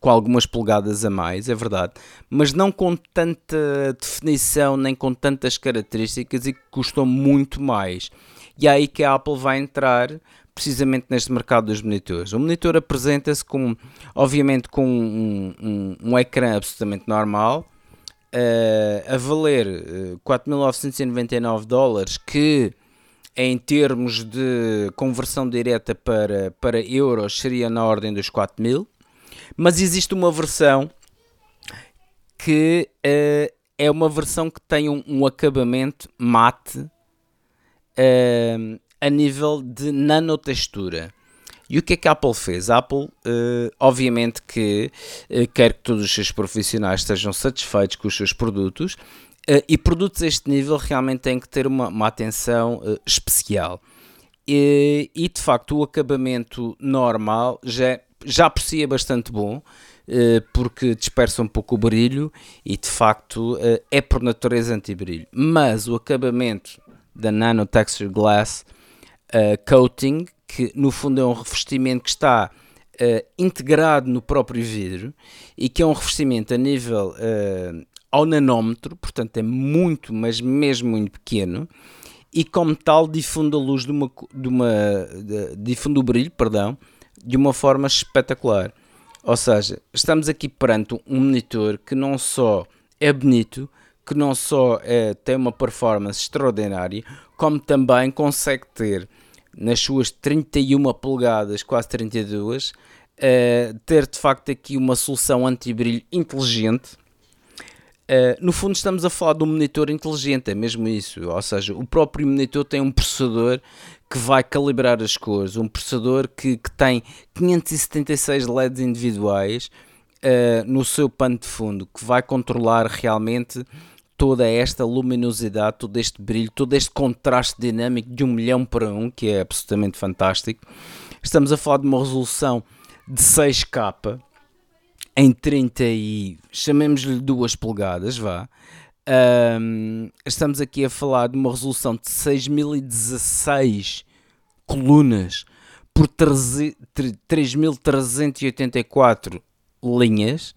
E: com algumas polegadas a mais, é verdade, mas não com tanta definição nem com tantas características e que custam muito mais. E é aí que a Apple vai entrar precisamente neste mercado dos monitores. O monitor apresenta-se com, obviamente, com um, um, um ecrã absolutamente normal, uh, a valer uh, eh, 4.999 dólares, que em termos de conversão direta para, para euros seria na ordem dos 4.000, mas existe uma versão que uh, é uma versão que tem um, um acabamento mate uh, a nível de nanotextura. E o que é que a Apple fez? A Apple, uh, obviamente, que uh, quer que todos os seus profissionais estejam satisfeitos com os seus produtos uh, e produtos a este nível realmente têm que ter uma, uma atenção especial. E, e, de facto, o acabamento normal já, já por si é bastante bom. Porque dispersa um pouco o brilho e de facto é por natureza anti-brilho. Mas o acabamento da Nano Texture Glass uh, coating, que no fundo é um revestimento que está uh, integrado no próprio vidro e que é um revestimento a nível uh, ao nanómetro, portanto é muito, mas mesmo muito pequeno e como tal difunde a luz de uma, de uma de, difunde o brilho, perdão, de uma forma espetacular. Ou seja, estamos aqui perante um monitor que não só é bonito, que não só é, tem uma performance extraordinária, como também consegue ter nas suas 31 polegadas, quase 32, uh, ter de facto aqui uma solução anti-brilho inteligente. Uh, no fundo estamos a falar de um monitor inteligente, é mesmo isso, ou seja, o próprio monitor tem um processador que vai calibrar as cores, um processador que, que tem 576 LEDs individuais uh, no seu pano de fundo, que vai controlar realmente toda esta luminosidade, todo este brilho, todo este contraste dinâmico de um milhão para um, que é absolutamente fantástico. Estamos a falar de uma resolução de 6K em 30 e chamemos-lhe 2 polegadas, vá. Um, estamos aqui a falar de uma resolução de 6016 colunas por 3384 linhas,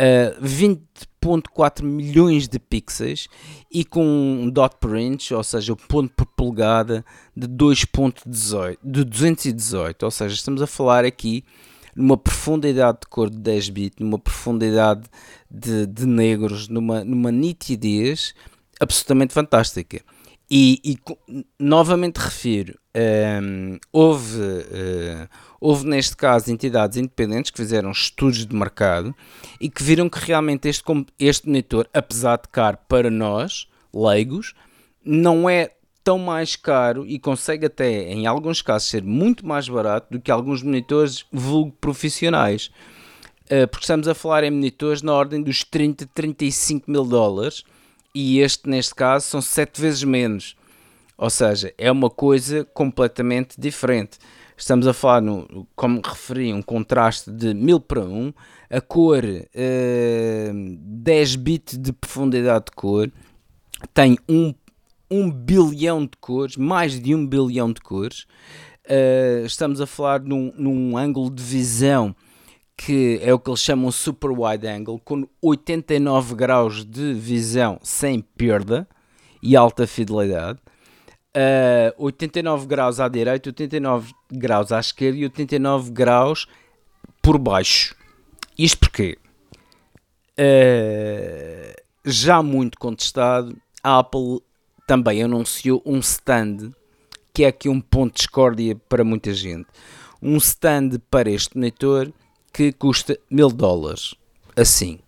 E: uh, 20.4 milhões de pixels e com um dot per inch, ou seja, o ponto por polegada de 2.18, de 218, ou seja, estamos a falar aqui numa profundidade de cor de 10 bits, numa profundidade de, de negros, numa, numa nitidez absolutamente fantástica. E, e novamente refiro, um, ehm, houve, uh, houve neste caso entidades independentes que fizeram estudos de mercado e que viram que realmente este, este monitor, apesar de caro para nós, leigos, não é tão mais caro e consegue até, em alguns casos, ser muito mais barato do que alguns monitores vulgo profissionais. Uh, porque estamos a falar em monitores na ordem dos 30, 35 mil dólares e este, neste caso, são 7 vezes menos. Ou seja, é uma coisa completamente diferente. Estamos a falar, no, como referi, um contraste de 1000 para 1, a cor uh, 10 bits de profundidade de cor, tem um um bilhão de cores, mais de um bilhão de cores. Uh, estamos a falar num, num ângulo de visão que é o que eles chamam super wide angle, com 89 graus de visão sem perda e alta fidelidade. Uh, 89 graus à direita, 89 graus à esquerda e 89 graus por baixo. Isto porque, uh, já muito contestado, a Apple também anunciou um stand que é aqui um ponto de discórdia para muita gente. Um stand para este monitor que custa mil dólares. Assim.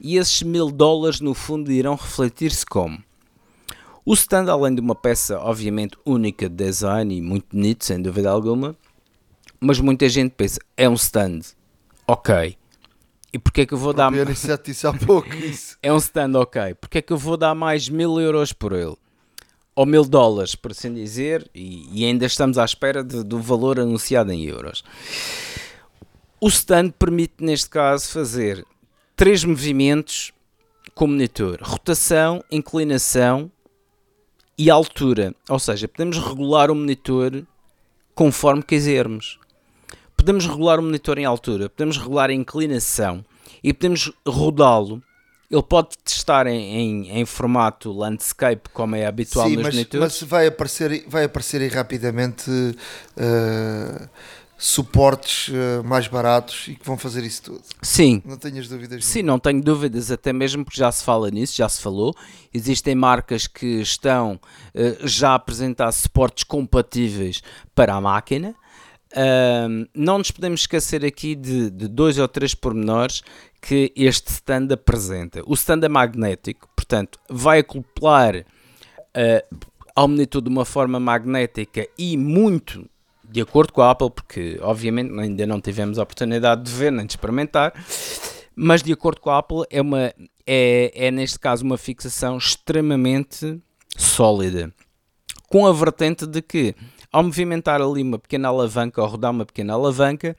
E: E esses mil dólares no fundo irão refletir-se como? O stand, além de uma peça obviamente única de design e muito bonito, sem dúvida alguma, mas muita gente pensa, é um stand. Ok. E porquê é que eu vou dar...
B: Eu disse há pouco (laughs) isso.
E: é um stand ok. Porquê é que eu vou dar mais mil euros por ele? Ou mil dólares, por assim dizer, e, e ainda estamos à espera de, do valor anunciado em euros. O stand permite, neste caso, fazer três movimentos com o monitor: rotação, inclinação e altura. Ou seja, podemos regular o monitor conforme quisermos podemos regular o monitor em altura, podemos regular a inclinação e podemos rodá-lo. Ele pode estar em, em, em, formato landscape, como é habitual
B: Sim,
E: nos
B: mas,
E: monitores.
B: mas vai aparecer, vai aparecer aí rapidamente uh, suportes uh, mais baratos e que vão fazer isso tudo.
E: Sim.
B: Não tenhas dúvidas?
E: Sim, não tenho dúvidas, até mesmo porque já se fala nisso, já se falou. Existem marcas que estão uh, já a apresentar suportes compatíveis para a máquina não nos podemos esquecer aqui de, de, dois ou três pormenores que este stand apresenta. O stand é magnético, portanto, vai acoplar uh, ao monitor de uma forma magnética e muito de acordo com a Apple, porque obviamente ainda não tivemos a oportunidade de ver nem de experimentar, mas de acordo com a Apple é, uma, é, é neste caso uma fixação extremamente sólida, com a vertente de que ao movimentar ali uma pequena alavanca ou rodar uma pequena alavanca,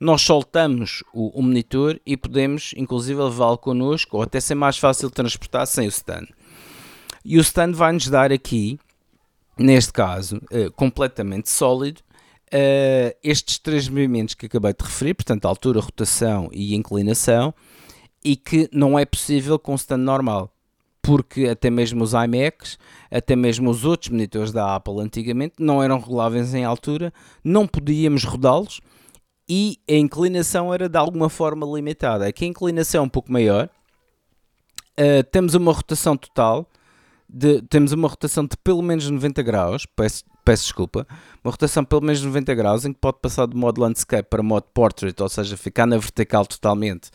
E: nós soltamos o, o monitor e podemos inclusive levá-lo connosco ou até ser mais fácil de transportar sem o stand. E o stand vai-nos dar aqui, neste caso, uh, completamente sólido, uh, estes três movimentos que acabei de referir, portanto, altura, rotação e inclinação, e que não é possível com stand normal porque até mesmo os iMacs, até mesmo os outros monitores da Apple antigamente não eram reguláveis em altura, não podíamos rodá-los e a inclinação era de alguma forma limitada. Aqui a inclinação é um pouco maior, uh, temos uma rotação total, de, temos uma rotação de pelo menos 90 graus, peço, peço desculpa, uma rotação pelo menos 90 graus, em que pode passar do modo landscape para modo portrait, ou seja, ficar na vertical totalmente,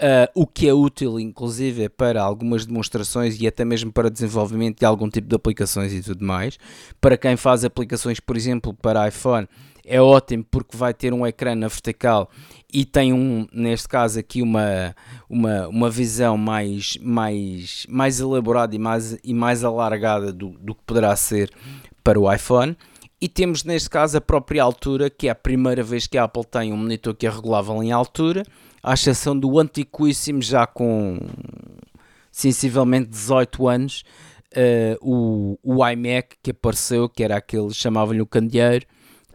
E: uh, o que é útil, inclusive, para algumas demonstrações e até mesmo para desenvolvimento de algum tipo de aplicações e tudo mais. Para quem faz aplicações, por exemplo, para iPhone, é ótimo porque vai ter um ecrã na vertical e tem um, neste caso aqui uma, uma, uma visão mais, mais, mais elaborada e mais, e mais alargada do, do que poderá ser para o iPhone. E temos neste caso a própria altura, que é a primeira vez que a Apple tem um monitor que é regulável em altura, à exceção do antiquíssimo, já com sensivelmente 18 anos, uh, o, o iMac que apareceu, que era aquele, chamavam-lhe o candeeiro,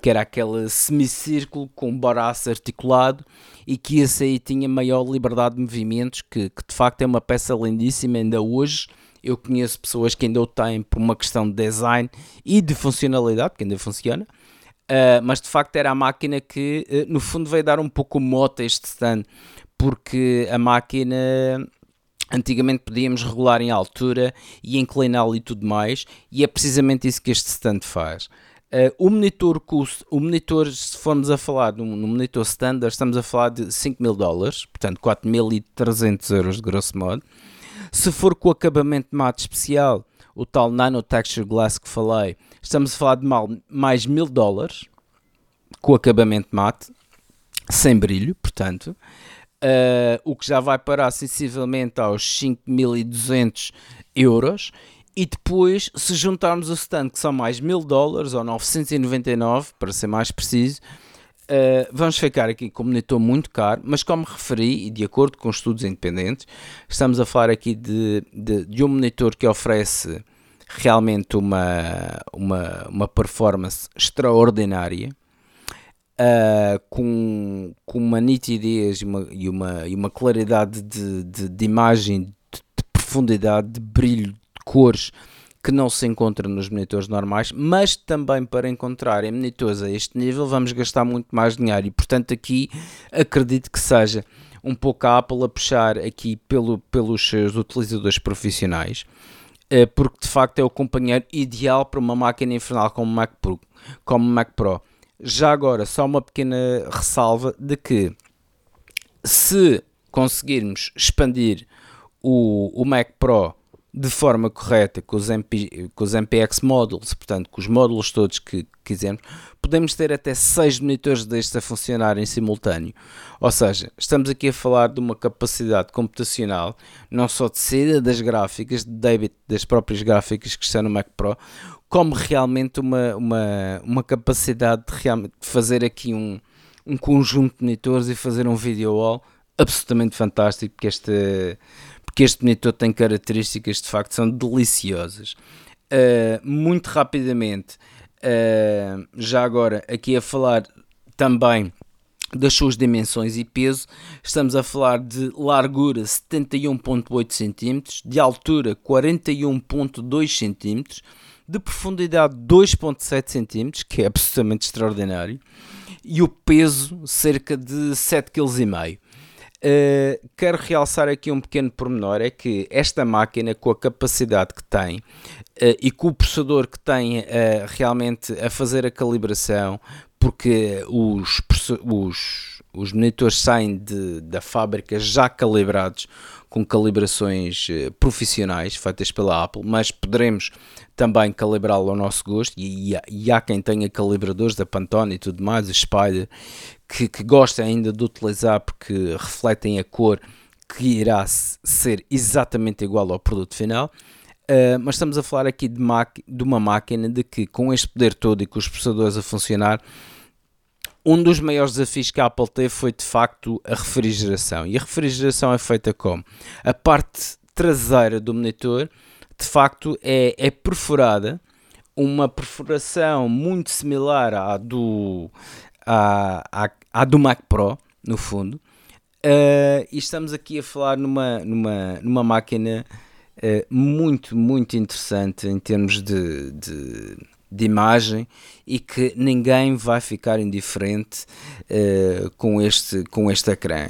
E: que era aquele semicírculo com baraço articulado e que esse aí tinha maior liberdade de movimentos, que, que de facto é uma peça lindíssima ainda hoje. Eu conheço pessoas que ainda o têm por uma questão de design e de funcionalidade, que ainda funciona. Uh, mas de facto era a máquina que uh, no fundo veio dar um pouco moto a este stand, porque a máquina antigamente podíamos regular em altura e incliná-lo e tudo mais, e é precisamente isso que este stand faz. Uh, o monitor custo, o monitor, se formos a falar no, no monitor standard, estamos a falar de 5 mil dólares, portanto 4.300 euros de grosso modo. Se for com acabamento mate especial, o tal Nano Texture Glass que falei, estamos a falar de mal, mais mil dólares com acabamento mate, sem brilho, portanto. Uh, o que já vai parar sensivelmente aos 5.200 euros e depois, se juntarmos o stand, que são mais 1000 dólares ou 999, para ser mais preciso, uh, vamos ficar aqui com um monitor muito caro, mas como referi, e de acordo com estudos independentes, estamos a falar aqui de, de, de um monitor que oferece realmente uma, uma, uma performance extraordinária. Uh, com, com uma nitidez e uma, e uma, e uma claridade de, de, de imagem, de, de profundidade, de brilho, cores que não se encontram nos monitores normais, mas também para encontrar em monitores a este nível vamos gastar muito mais dinheiro e portanto aqui acredito que seja um pouco a Apple a puxar aqui pelo, pelos seus utilizadores profissionais eh, porque de facto é o companheiro ideal para uma máquina infernal como o Mac Pro, como Mac Pro. Já agora, só uma pequena ressalva de que se conseguirmos expandir o, o Mac Pro de forma correta com os, MP, com os MPX Modules, portanto com os módulos todos que quisermos, podemos ter até 6 monitores destes a funcionar em simultâneo. Ou seja, estamos aqui a falar de uma capacidade computacional, não só de saída das gráficas, de débito das próprias gráficas que estão no Mac Pro, como realmente uma, uma, uma capacidade de, realmente fazer aqui um, um conjunto de monitores e fazer um video wall absolutamente fantástico, porque este que este monitor tem características de facto são deliciosas. Uh, muito rapidamente, uh, já agora aqui a falar também das suas dimensões e peso, estamos a falar de largura 71.8 cm, de altura 41.2 cm, de profundidade 2.7 cm, que é absolutamente extraordinário, e o peso cerca de 7,5 kg. Uh, quero realçar aqui um pequeno pormenor: é que esta máquina, com a capacidade que tem uh, e com o processador que tem uh, realmente a fazer a calibração, porque os, os, os monitores saem de, da fábrica já calibrados com calibrações profissionais feitas pela Apple, mas poderemos também calibrá-lo ao nosso gosto. E, e, há, e, há, quem tenha calibradores da Pantone e tudo mais, Spider, que, que gosta ainda de utilizar porque refletem a cor que irá ser exatamente igual ao produto final. Uh, mas estamos a falar aqui de, de, uma máquina de que, com este poder todo e com os processadores a funcionar, um dos maiores desafios que a Apple teve foi de facto a refrigeração. E a refrigeração é feita como? A parte traseira do monitor de facto é, é perforada, uma perfuração muito similar à do, à, à, à do Mac Pro, no fundo. Uh, e estamos aqui a falar numa, numa, numa máquina uh, muito, muito interessante em termos de, de, de, imagem e que ninguém vai ficar indiferente uh, com, este, com este ecrã.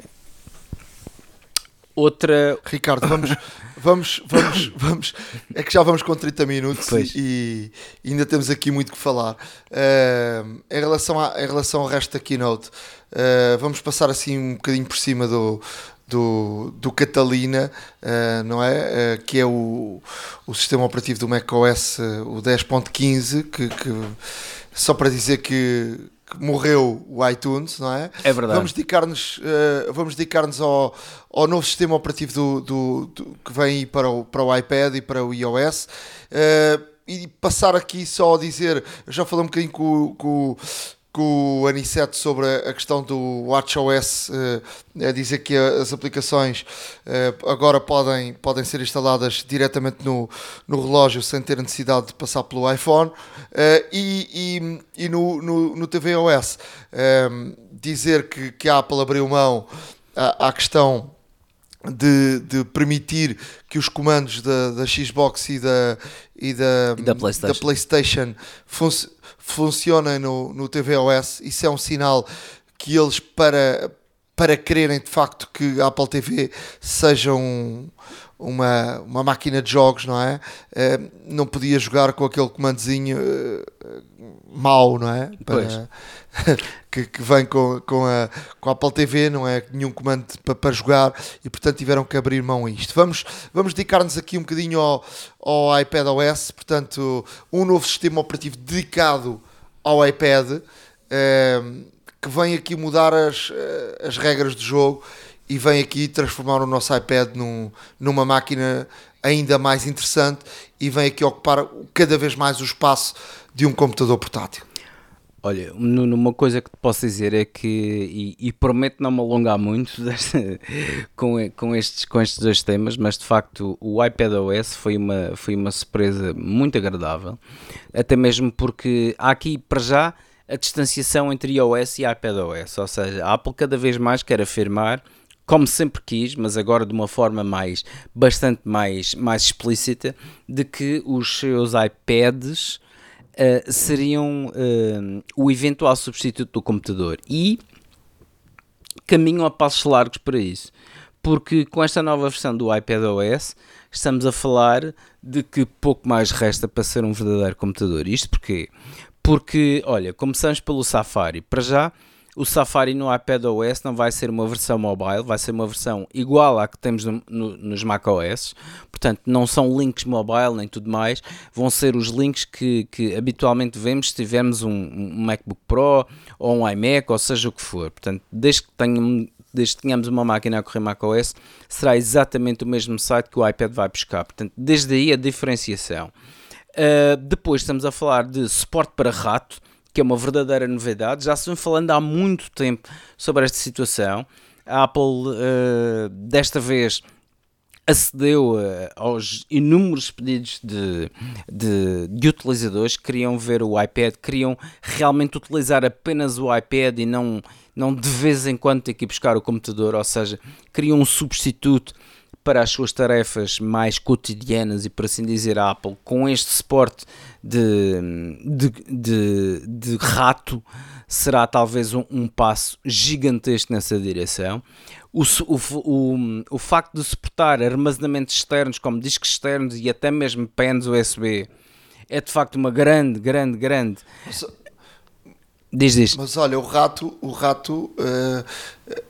E: Outra.
B: Ricardo, vamos, (laughs) vamos, vamos, (laughs) vamos. É que já vamos com 30 minutos e, e ainda temos aqui muito que falar. Uh, em, relação a, em relação ao resto da keynote, uh, vamos passar assim um bocadinho por cima do, do, do Catalina, uh, não é? Uh, que é o, o sistema operativo do macOS, uh, o 10.15, que, que só para dizer que, que morreu o iTunes, não é?
E: É verdade.
B: Vamos dedicar-nos uh, vamos dedicar-nos ao, ao novo sistema operativo do, do, do- que vem para o, para o iPad e para o iOS. Uh, e passar aqui só a dizer, já falei um bocadinho com, com, o- com o Aniceto sobre a questão do WatchOS, uh, a dizer que as aplicações uh, agora podem, podem ser instaladas diretamente no, no relógio sem ter necessidade de passar pelo iPhone. Uh, e e, e no, no, no tvOS, dizer que, que a Apple abriu mão à, à questão de, de permitir que os comandos da, da Xbox e da, e da,
E: E da PlayStation.
B: PlayStation func- funcionem no, no tvOS. Isso é um sinal que eles, para, para quererem de facto que a Apple TV seja um- uma, uma máquina de jogos, não é? Eh, não podia jogar com aquele comandozinho eh, mau, não é? Para- (laughs) que, que vem com, com, a, com a Apple TV, não é nenhum comando para, para jogar e portanto tiveram que abrir mão a isto. Vamos, vamos dedicar-nos aqui um bocadinho ao, ao iPad OS, portanto, um novo sistema operativo dedicado ao iPad ehm, que vem aqui mudar as, eh, as regras do jogo e vem aqui transformar o nosso iPad num, numa máquina ainda mais interessante e vem aqui ocupar cada vez mais o espaço de um computador portátil.
E: Olha, Nuno, uma coisa que te posso dizer é que, e, e prometo não me alongar muito (laughs) desta- com, com, estes, com estes dois temas, mas de facto o iPadOS foi uma, foi uma surpresa muito agradável, até mesmo porque há aqui para já a distanciação entre iOS e iPadOS, ou seja, a Apple cada vez mais quer afirmar como sempre quis, mas agora de uma forma mais bastante mais, mais explícita, de que os seus iPads uh, seriam uh, o eventual substituto do computador e caminham a passos largos para isso. Porque com esta nova versão do iPadOS estamos a falar de que pouco mais resta para ser um verdadeiro computador. Isto porquê? Porque, olha, começamos pelo Safari. Para já, o Safari no iPadOS não vai ser uma versão mobile, vai ser uma versão igual à que temos no, no, nos macOS. Portanto, não são links mobile nem tudo mais, vão ser os links que, que habitualmente vemos se tivermos um, um MacBook Pro ou um iMac, ou seja o que for. Portanto, desde que tenham- desde que tenhamos uma máquina a correr macOS, será exatamente o mesmo site que o iPad vai buscar. Portanto, desde aí a diferenciação. Uh, depois estamos a falar de suporte para rato, que é uma verdadeira novidade. Já se vem falando há muito tempo sobre esta situação. A Apple, uh, desta vez, acedeu uh, aos inúmeros pedidos de, de, de utilizadores que queriam ver o iPad, queriam realmente utilizar apenas o iPad e não, não de vez em quando ter que buscar o computador, ou seja, queriam um substituto para as suas tarefas mais cotidianas e por assim dizer a Apple com este suporte de, de, de, de rato será talvez um, um passo gigantesco nessa direção. O, o, o, o facto de suportar armazenamentos externos como discos externos e até mesmo pens USB é de facto uma grande, grande, grande diz, diz.
B: Mas olha, o rato, o rato, eh,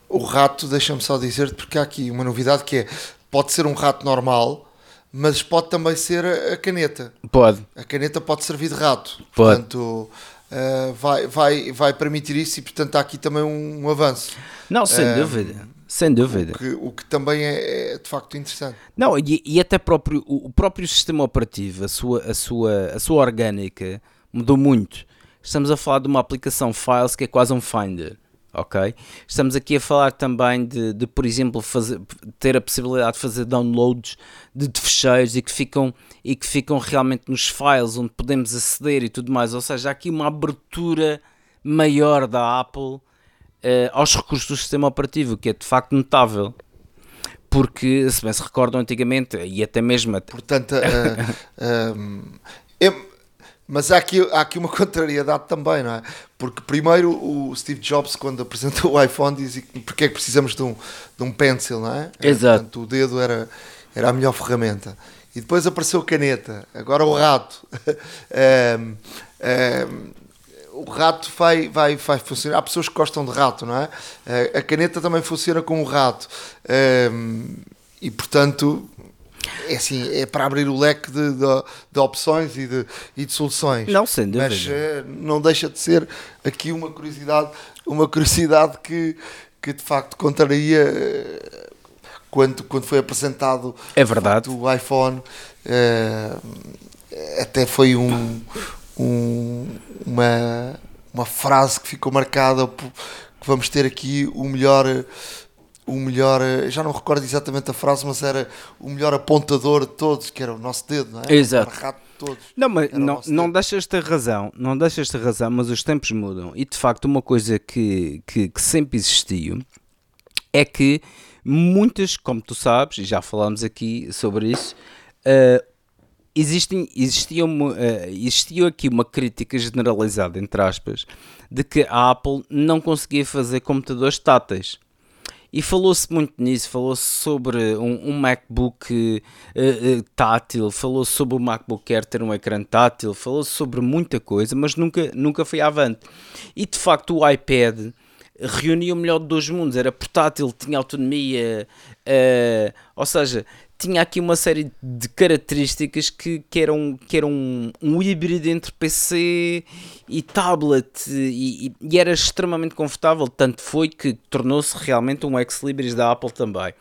B: o rato, deixa-me só dizer-te, porque há aqui uma novidade que é, pode ser um rato normal, mas pode também ser a, caneta.
E: pode,
B: A caneta pode servir de rato.
E: Pode.
B: Portanto, eh, vai, vai, vai permitir isso e, portanto, há aqui também um, um avanço.
E: não, sem
B: Eh,
E: dúvida sem dúvida
B: O que, o que também é, é, de facto interessante.
E: Não, e, e até próprio, o o próprio sistema operativo, a sua, a, sua, a sua orgânica, mudou muito. Estamos a falar de uma aplicação Files que é quase um Finder, ok? Estamos aqui a falar também de, de por exemplo, fazer, ter a possibilidade de fazer downloads de, de fecheiros e que, ficam, e que ficam realmente nos files onde podemos aceder e tudo mais. Ou seja, há aqui uma abertura maior da Apple eh, aos recursos do sistema operativo, que é de facto notável. Porque, se bem se recordam antigamente, e até mesmo
B: Portanto, eh, (laughs) eh, é- mas há aqui, há aqui uma (laughs) contrariedade também, não é? Porque primeiro o Steve Jobs, quando apresentou o iPhone, dizia que porque é que precisamos de um, de um pencil, não é?
E: Exato.
B: Portanto, o dedo era, era a melhor ferramenta. E depois apareceu a caneta, agora o rato. (laughs) um, um, o rato vai, vai, vai funcionar. Há pessoas que gostam de rato, não é? A caneta também funciona com o rato. Um, e portanto, é assim, é para abrir o leque de, de, de opções e de, e de soluções.
E: Não, sem dúvida.
B: Mas uh, não deixa de ser aqui uma curiosidade, uma curiosidade que, que de facto contraria uh, quando, quando foi apresentado
E: é verdade.
B: o iPhone. Uh, até foi um, um, uma, uma frase que ficou marcada por, que vamos ter aqui o melhor o melhor, já não recordo exatamente a frase, mas era o melhor apontador de todos, que era o nosso dedo, não é?
E: Exato.
B: O rato de todos.
E: Não, mas não, não deixas ter razão, não deixas ter razão, mas os tempos mudam. E de facto, uma coisa que, que, que sempre existiu é que muitas, como tu sabes, e já falámos aqui sobre isso, uh, existem, existia, uma, uh, existia aqui uma crítica generalizada, entre aspas, de que a Apple não conseguia fazer computadores táteis. E falou-se muito nisso, falou-se sobre um, um MacBook uh, uh, tátil, falou-se sobre o MacBook Air ter um ecrã tátil, falou-se sobre muita coisa, mas nunca, nunca foi avante. E de facto o iPad reunia o melhor de dois mundos, era portátil, tinha autonomia, uh, ou seja, tinha aqui uma série de características que, que eram, que eram um, um híbrido entre PC e tablet e, e, era extremamente confortável, tanto foi que tornou-se realmente um ex-libris da Apple também.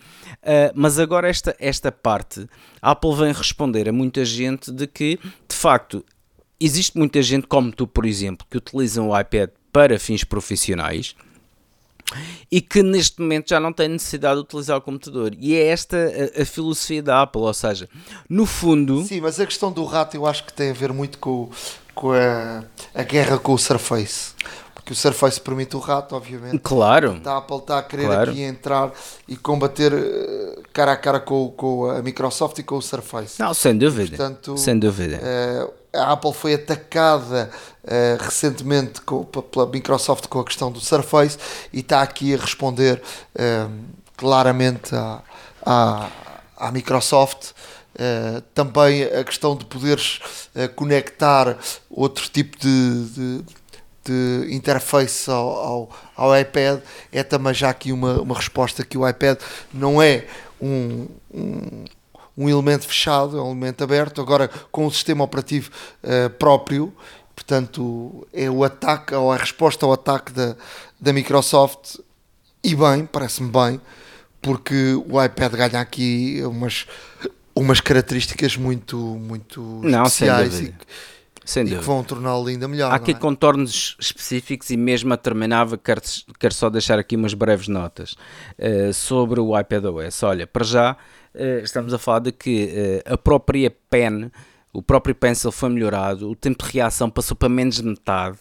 E: Uh, mas agora esta, esta parte, a Apple vem responder a muita gente de que, de facto, existe muita gente como tu, por exemplo, que utilizam o iPad para fins profissionais, e que neste momento já não tem necessidade de utilizar o computador. E é esta a, a, filosofia da Apple, ou seja, no fundo.
B: Sim, mas a questão do rato eu acho que tem a ver muito com, com a, a guerra com o Surface. Porque o Surface permite o rato, obviamente.
E: Claro.
B: A Apple está a querer claro. aqui entrar e combater eh, cara a cara com, com a Microsoft e com o Surface.
E: Não, sem dúvida. Portanto, sem dúvida.
B: Uh, a Apple foi atacada uh, recentemente com, pela Microsoft com a questão do Surface e está aqui a responder uh, claramente à, à, à Microsoft. Uh, também a questão de poderes conectar outro tipo de, de, de interface ao, ao, ao, iPad é também já aqui uma, uma resposta que o iPad não é um, um um elemento fechado, é um elemento aberto, agora com um sistema operativo uh, próprio, portanto é o ataque, ou a resposta ao ataque da, da Microsoft, e bem, parece-me bem, porque o iPad ganha aqui umas, umas características muito, muito
E: Não,
B: especiais
E: sem dúvida. E, sem
B: e que vão torná-lo ainda melhor.
E: Há aqui
B: é?
E: contornos específicos e mesmo a terminava, quero, quero só deixar aqui umas breves notas uh, sobre o iPadOS. Olha, para já estamos a falar de que uh, a própria pen, o próprio pencil foi melhorado, o tempo de reação passou para menos de metade,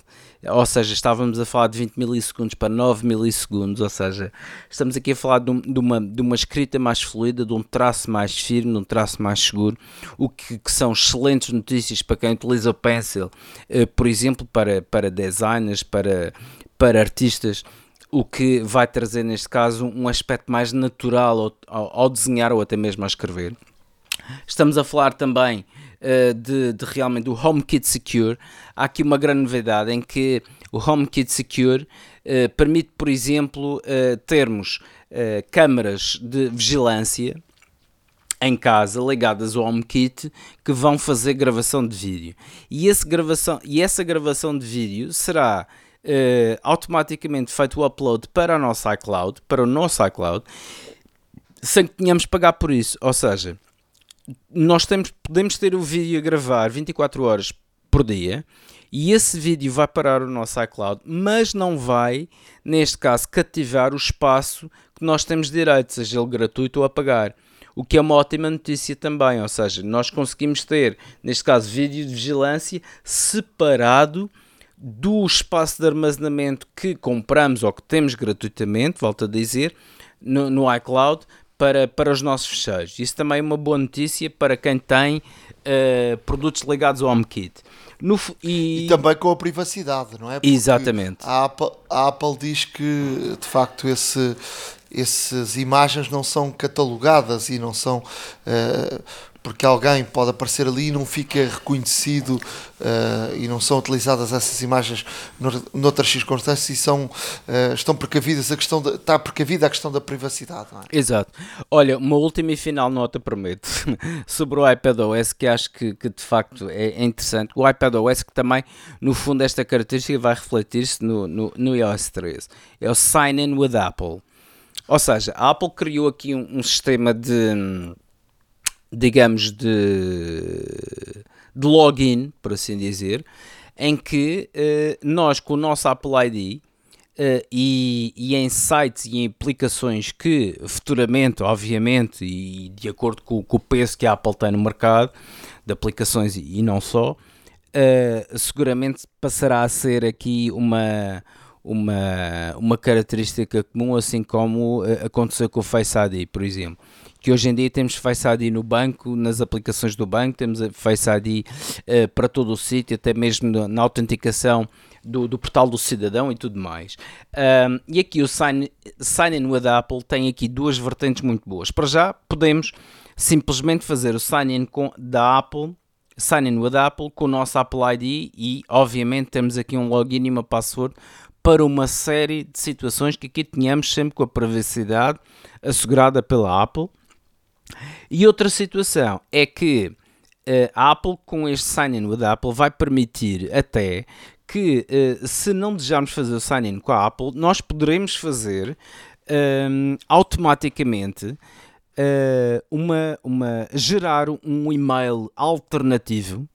E: ou seja, estávamos a falar de 20 milissegundos para 9 milissegundos, ou seja, estamos aqui a falar de, um, de, uma, de uma escrita mais fluida, de um traço mais firme, de um traço mais seguro, o que, que são excelentes notícias para quem utiliza o pencil, uh, por exemplo, para, para designers, para, para artistas, o que vai trazer neste caso um aspecto mais natural ao, ao, desenhar ou até mesmo a escrever. Estamos a falar também uh, de, de, realmente do HomeKit Secure. Há aqui uma grande novidade em que o HomeKit Secure uh, permite, por exemplo, uh, termos câmaras de vigilância em casa ligadas ao HomeKit que vão fazer gravação de vídeo. E, esse gravação, e essa gravação de vídeo será uh, automaticamente feito o upload para o nosso iCloud, para o nosso iCloud, sem que tenhamos pagar por isso. Ou seja, nós temos, podemos ter o vídeo a gravar 24 horas por dia e esse vídeo vai parar o nosso iCloud, mas não vai, neste caso, cativar o espaço que nós temos direito, seja ele gratuito ou a pagar. O que é uma ótima notícia também, ou seja, nós conseguimos ter, neste caso, vídeo de vigilância separado do espaço de armazenamento que compramos ou que temos gratuitamente, volto a dizer, no, no iCloud, para, para os nossos fecheiros. Isso também é uma boa notícia para quem tem uh, produtos ligados ao HomeKit.
B: No, e... e... também com a privacidade, não é?
E: Porque Exatamente.
B: A Apple, a Apple diz que, de facto, esse, essas imagens não são catalogadas e não são uh, porque alguém pode aparecer ali e não fica reconhecido uh, e não são utilizadas essas imagens noutras circunstâncias e são, uh, estão precavidas a questão de, está precavida a questão da privacidade. É?
E: Exato. Olha, uma última e final nota prometo (laughs) sobre o iPadOS que acho que, que de facto é, interessante. O iPadOS que também, no fundo, esta característica vai refletir-se no, no, no iOS 13. É o Sign In with Apple. Ou seja, a Apple criou aqui um, um sistema de digamos, de, de login, por assim dizer, em que uh, nós, com o nosso Apple ID, Uh, eh, e, e, em sites e em aplicações que futuramente, obviamente, e de acordo com, com, o peso que a Apple tem no mercado de aplicações e, e não só, uh, seguramente passará a ser aqui uma, uma, uma característica comum, assim como aconteceu com o Face ID, por exemplo que hoje em dia temos Face ID no banco, nas aplicações do banco, temos Face ID uh, para todo o sítio, até mesmo na autenticação do, do, portal do cidadão e tudo mais. Um, e aqui o Sign, Sign In with Apple tem aqui duas vertentes muito boas. Para já, podemos simplesmente fazer o Sign In com, da Apple Sign in with Apple com o nosso Apple ID e, obviamente, temos aqui um login e uma password para uma série de situações que aqui tínhamos sempre com a privacidade assegurada pela Apple. E outra situação é que uh, a Apple, com este sign-in with Apple, vai permitir até que, uh, se não desejarmos fazer o sign-in com a Apple, nós poderemos fazer um, ehm, automaticamente uh, uma, uma, gerar um e-mail alternativo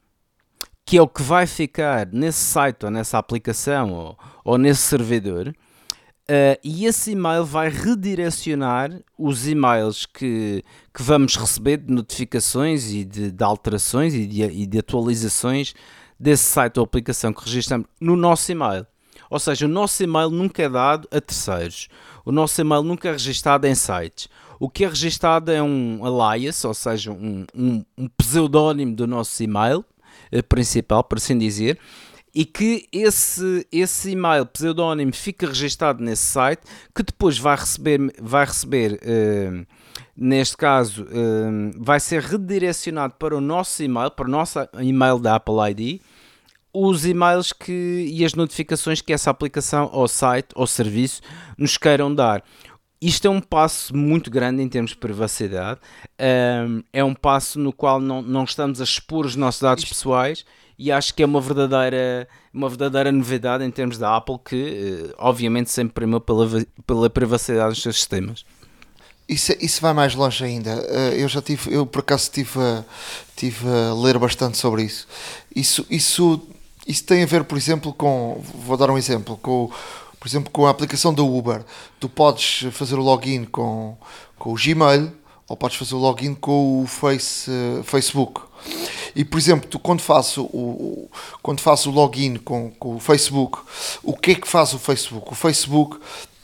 E: que é o que vai ficar nesse site ou nessa aplicação ou, ou nesse servidor Uh, e esse e-mail vai redirecionar os e-mails que, que vamos receber de notificações e de, de alterações e de, e de, atualizações desse site ou aplicação que registramos no nosso e-mail. Ou seja, o nosso e-mail nunca é dado a terceiros. O nosso e-mail nunca é registado em sites. O que é registado é um alias, ou seja, um, um, um pseudónimo do nosso e-mail uh, principal, por assim dizer e que esse, esse e-mail pseudónimo fica registado nesse site, que depois vai receber, vai receber uh, neste caso, uh, vai ser redirecionado para o nosso e-mail, para o nosso e-mail da Apple ID, os e-mails que, e as notificações que essa aplicação ou site ou serviço nos queiram dar. Isto é um passo muito grande em termos de privacidade, um, é um passo no qual não, não estamos a expor os nossos dados pessoais e acho que é uma verdadeira, uma verdadeira novidade em termos da Apple que, eh, obviamente, sempre primou pela, pela privacidade dos seus sistemas.
B: Isso, isso vai mais longe ainda. Eh, eu já tive, eu por acaso tive, tive a ler bastante sobre isso. Isso, isso, isso tem a ver, por exemplo, com. Vou dar um exemplo. Com, por exemplo, com a aplicação do Uber. Tu podes fazer o login com, com o Gmail ou podes fazer o login com o face, Facebook. E por exemplo, tu, quando faço o quando faço o login com, com o Facebook, o que é que faz o Facebook? O Facebook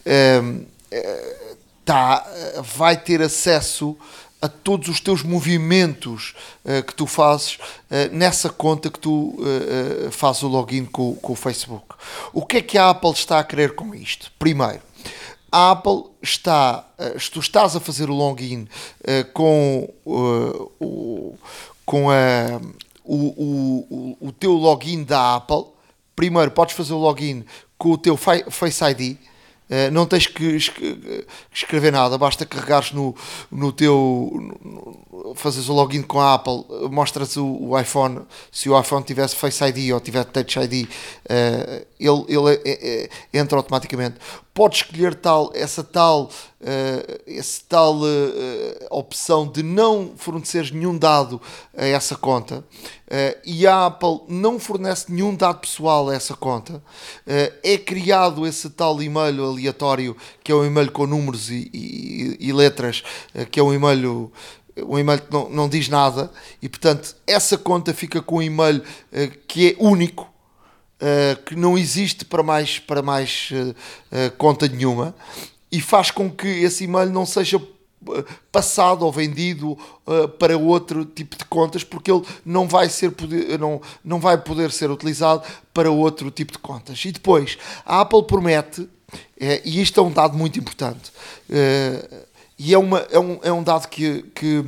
B: ehm, eh, tá, vai ter acesso a todos os teus movimentos uh, que tu fazes uh, nessa conta que tu uh, fazes o login com, com o Facebook. O que é que a Apple está a querer com isto? Primeiro, a Apple está, uh, tu estás a fazer o login com, o, com a, o, o, o teu login da Apple. Primeiro, podes fazer o login com o teu Face ID. Uh, não tens que escrever nada, basta carregares no, no teu. No, fazes o login com a Apple, mostras o, o, iPhone. Se o iPhone tivesse Face ID ou tiver Touch ID, uh, ele, ele é, é, entra automaticamente pode escolher tal, essa tal, uh, tal uh, opção de não fornecer nenhum dado a essa conta uh, e a Apple não fornece nenhum dado pessoal a essa conta, é criado esse tal e-mail aleatório que é um e-mail com números e, e, e letras, que é um e-mail um e-mail que não, não diz nada e portanto essa conta fica com um e-mail que é único que não existe para mais, para mais conta nenhuma e faz com que esse e-mail não seja passado ou vendido para outro tipo de contas porque ele não vai ser poder, não, não vai poder ser utilizado para outro tipo de contas. E depois a Apple promete é, e isto é um dado muito importante, é, e é, uma, é, um, é um dado que, que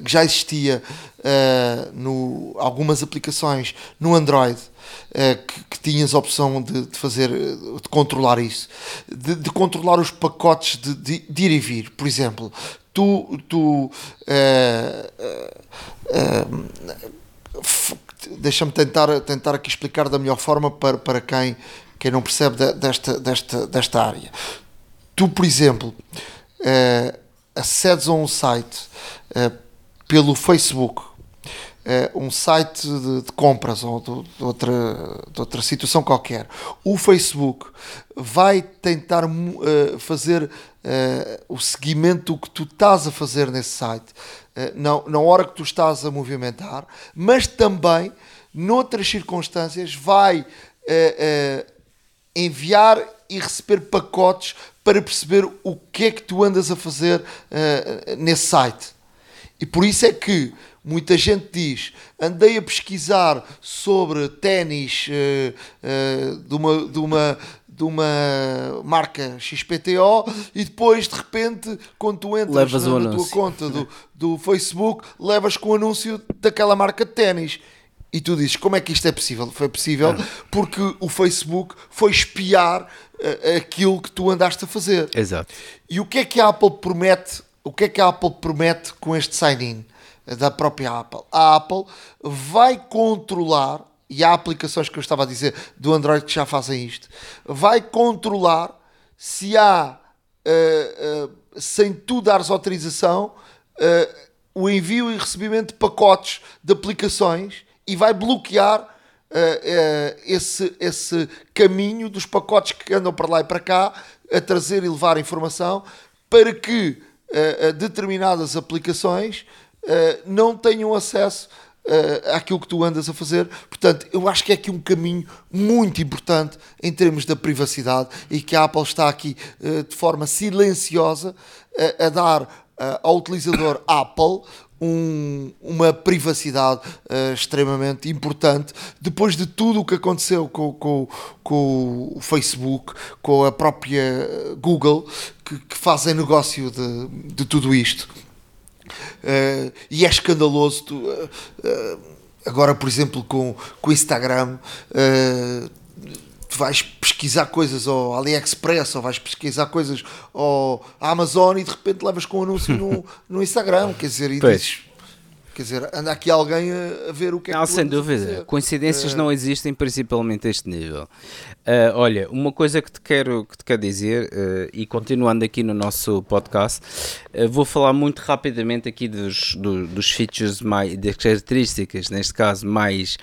B: que já existia uh, no algumas aplicações no Android uh, que, que, tinhas a opção de, de, fazer de controlar isso. De, de controlar os pacotes de, de, de, ir e vir. Por exemplo tu, tu deixa-me tentar, tentar aqui explicar da melhor forma para, para quem, quem não percebe desta, desta, desta área. Tu por exemplo acedes a um site pelo Facebook, é, um site de, de compras ou de, de, outra, de outra situação qualquer, o Facebook vai tentar uh, fazer uh, o seguimento do que tu estás a fazer nesse site. Uh, na, na hora que tu estás a movimentar, mas também, noutras circunstâncias, vai enviar e receber pacotes para perceber o que é que tu andas a fazer nesse site. E por isso é que muita gente diz: andei a pesquisar sobre ténis uh, uh, de, uma, de, uma, de uma marca XPTO e depois de repente, quando tu entras
E: levas
B: na, na tua conta do, do Facebook, levas com o anúncio daquela marca de ténis. E tu dizes, como é que isto é possível? Foi possível porque o Facebook foi espiar uh, aquilo que tu andaste a fazer.
E: Exato.
B: E o que é que a Apple promete o que é que a Apple promete com este sign-in da própria Apple? A Apple vai controlar, e há aplicações que eu estava a dizer do Android que já fazem isto, vai controlar se há, uh, uh, sem tu dares autorização, uh, o envio e recebimento de pacotes de aplicações e vai bloquear esse, esse caminho dos pacotes que andam para lá e para cá a trazer e levar informação para que uh, determinadas aplicações uh, não tenham acesso uh, àquilo que tu andas a fazer. Portanto, eu acho que é aqui um caminho muito importante em termos da privacidade e que a Apple está aqui uh, de forma silenciosa a dar ao utilizador (coughs) Apple um, uma privacidade uh, extremamente importante depois de tudo o que aconteceu com, com, com o Facebook, com a própria Google, que, que fazem negócio de, de tudo isto. Uh, e é escandaloso. Tu, uh, agora, por exemplo, com, com o Instagram, tu vais pesquisar coisas ao AliExpress ou vais pesquisar coisas ao Amazon e de repente levas com um anúncio no, (laughs) no Instagram, quer dizer, e dizes, quer dizer, anda aqui alguém a, ver o que é
E: não,
B: que
E: sem dúvida, coincidências uh, não existem principalmente a este nível. Uh, olha, uma coisa que te quero, que te quero dizer, uh, e continuando aqui no nosso podcast, vou falar muito rapidamente aqui dos, do, dos features, mais, das características, neste caso mais,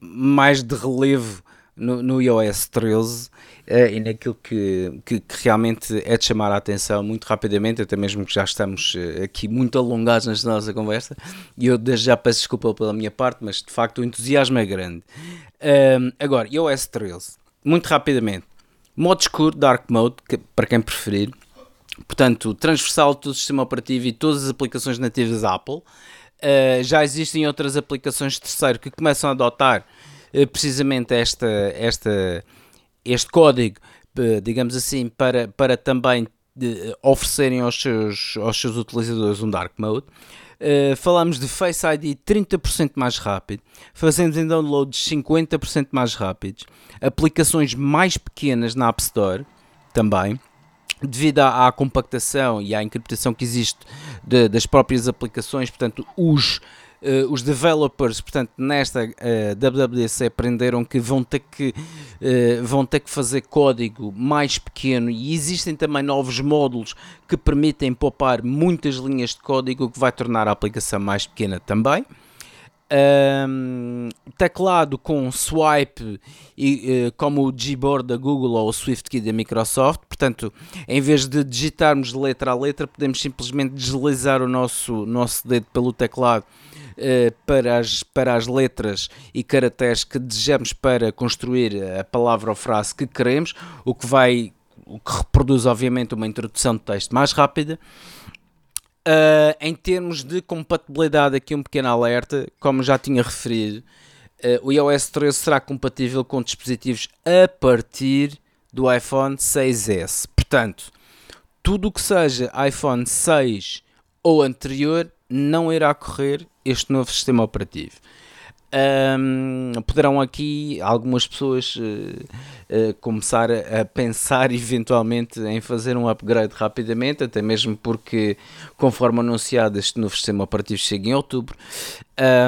E: mais de relevo no, no iOS 13 uh, e naquilo que, que, que, realmente é de chamar a atenção muito rapidamente, até mesmo que já estamos uh, aqui muito alongados na nossa conversa, e eu desde já peço desculpa pela minha parte, mas de facto o entusiasmo é grande. Agora, iOS 13, muito rapidamente, modo escuro, Dark Mode, que, para quem preferir, portanto, transversal todo o sistema operativo e todas as aplicações nativas Apple. Uh, já existem outras aplicações de terceiro que começam a adotar eh, precisamente esta, esta, este código, eh, digamos assim, para, para também de, oferecerem aos seus, aos seus utilizadores um dark mode. Uh, falamos de Face ID 30% mais rápido, fazemos em downloads 50% mais rápidos, aplicações mais pequenas na App Store também, devido à, à compactação e à encriptação que existe de, das próprias aplicações, portanto, os Uh, os developers, portanto, nesta uh, eh, WWDC aprenderam que vão ter que, uh, vão ter que fazer código mais pequeno e existem também novos módulos que permitem poupar muitas linhas de código, o que vai tornar a aplicação mais pequena também. Um, teclado com swipe e, uh, como o Gboard da Google ou o SwiftKey da Microsoft, portanto, em vez de digitarmos letra a letra, podemos simplesmente deslizar o nosso, nosso dedo pelo teclado para, as, para as letras e caracteres que desejamos para construir a palavra ou frase que queremos, o que vai o que reproduz obviamente uma introdução de texto mais rápida. Uh, em termos de compatibilidade, aqui um pequeno alerta, como já tinha referido, uh, o iOS 13 será compatível com dispositivos a partir do iPhone 6S. Portanto, tudo o que seja iPhone 6 ou anterior não irá correr este novo sistema operativo. Um, poderão aqui algumas pessoas uh, uh, começar a, pensar (laughs) eventualmente em fazer um upgrade rapidamente, até mesmo porque, conforme anunciado, este novo sistema operativo chega em outubro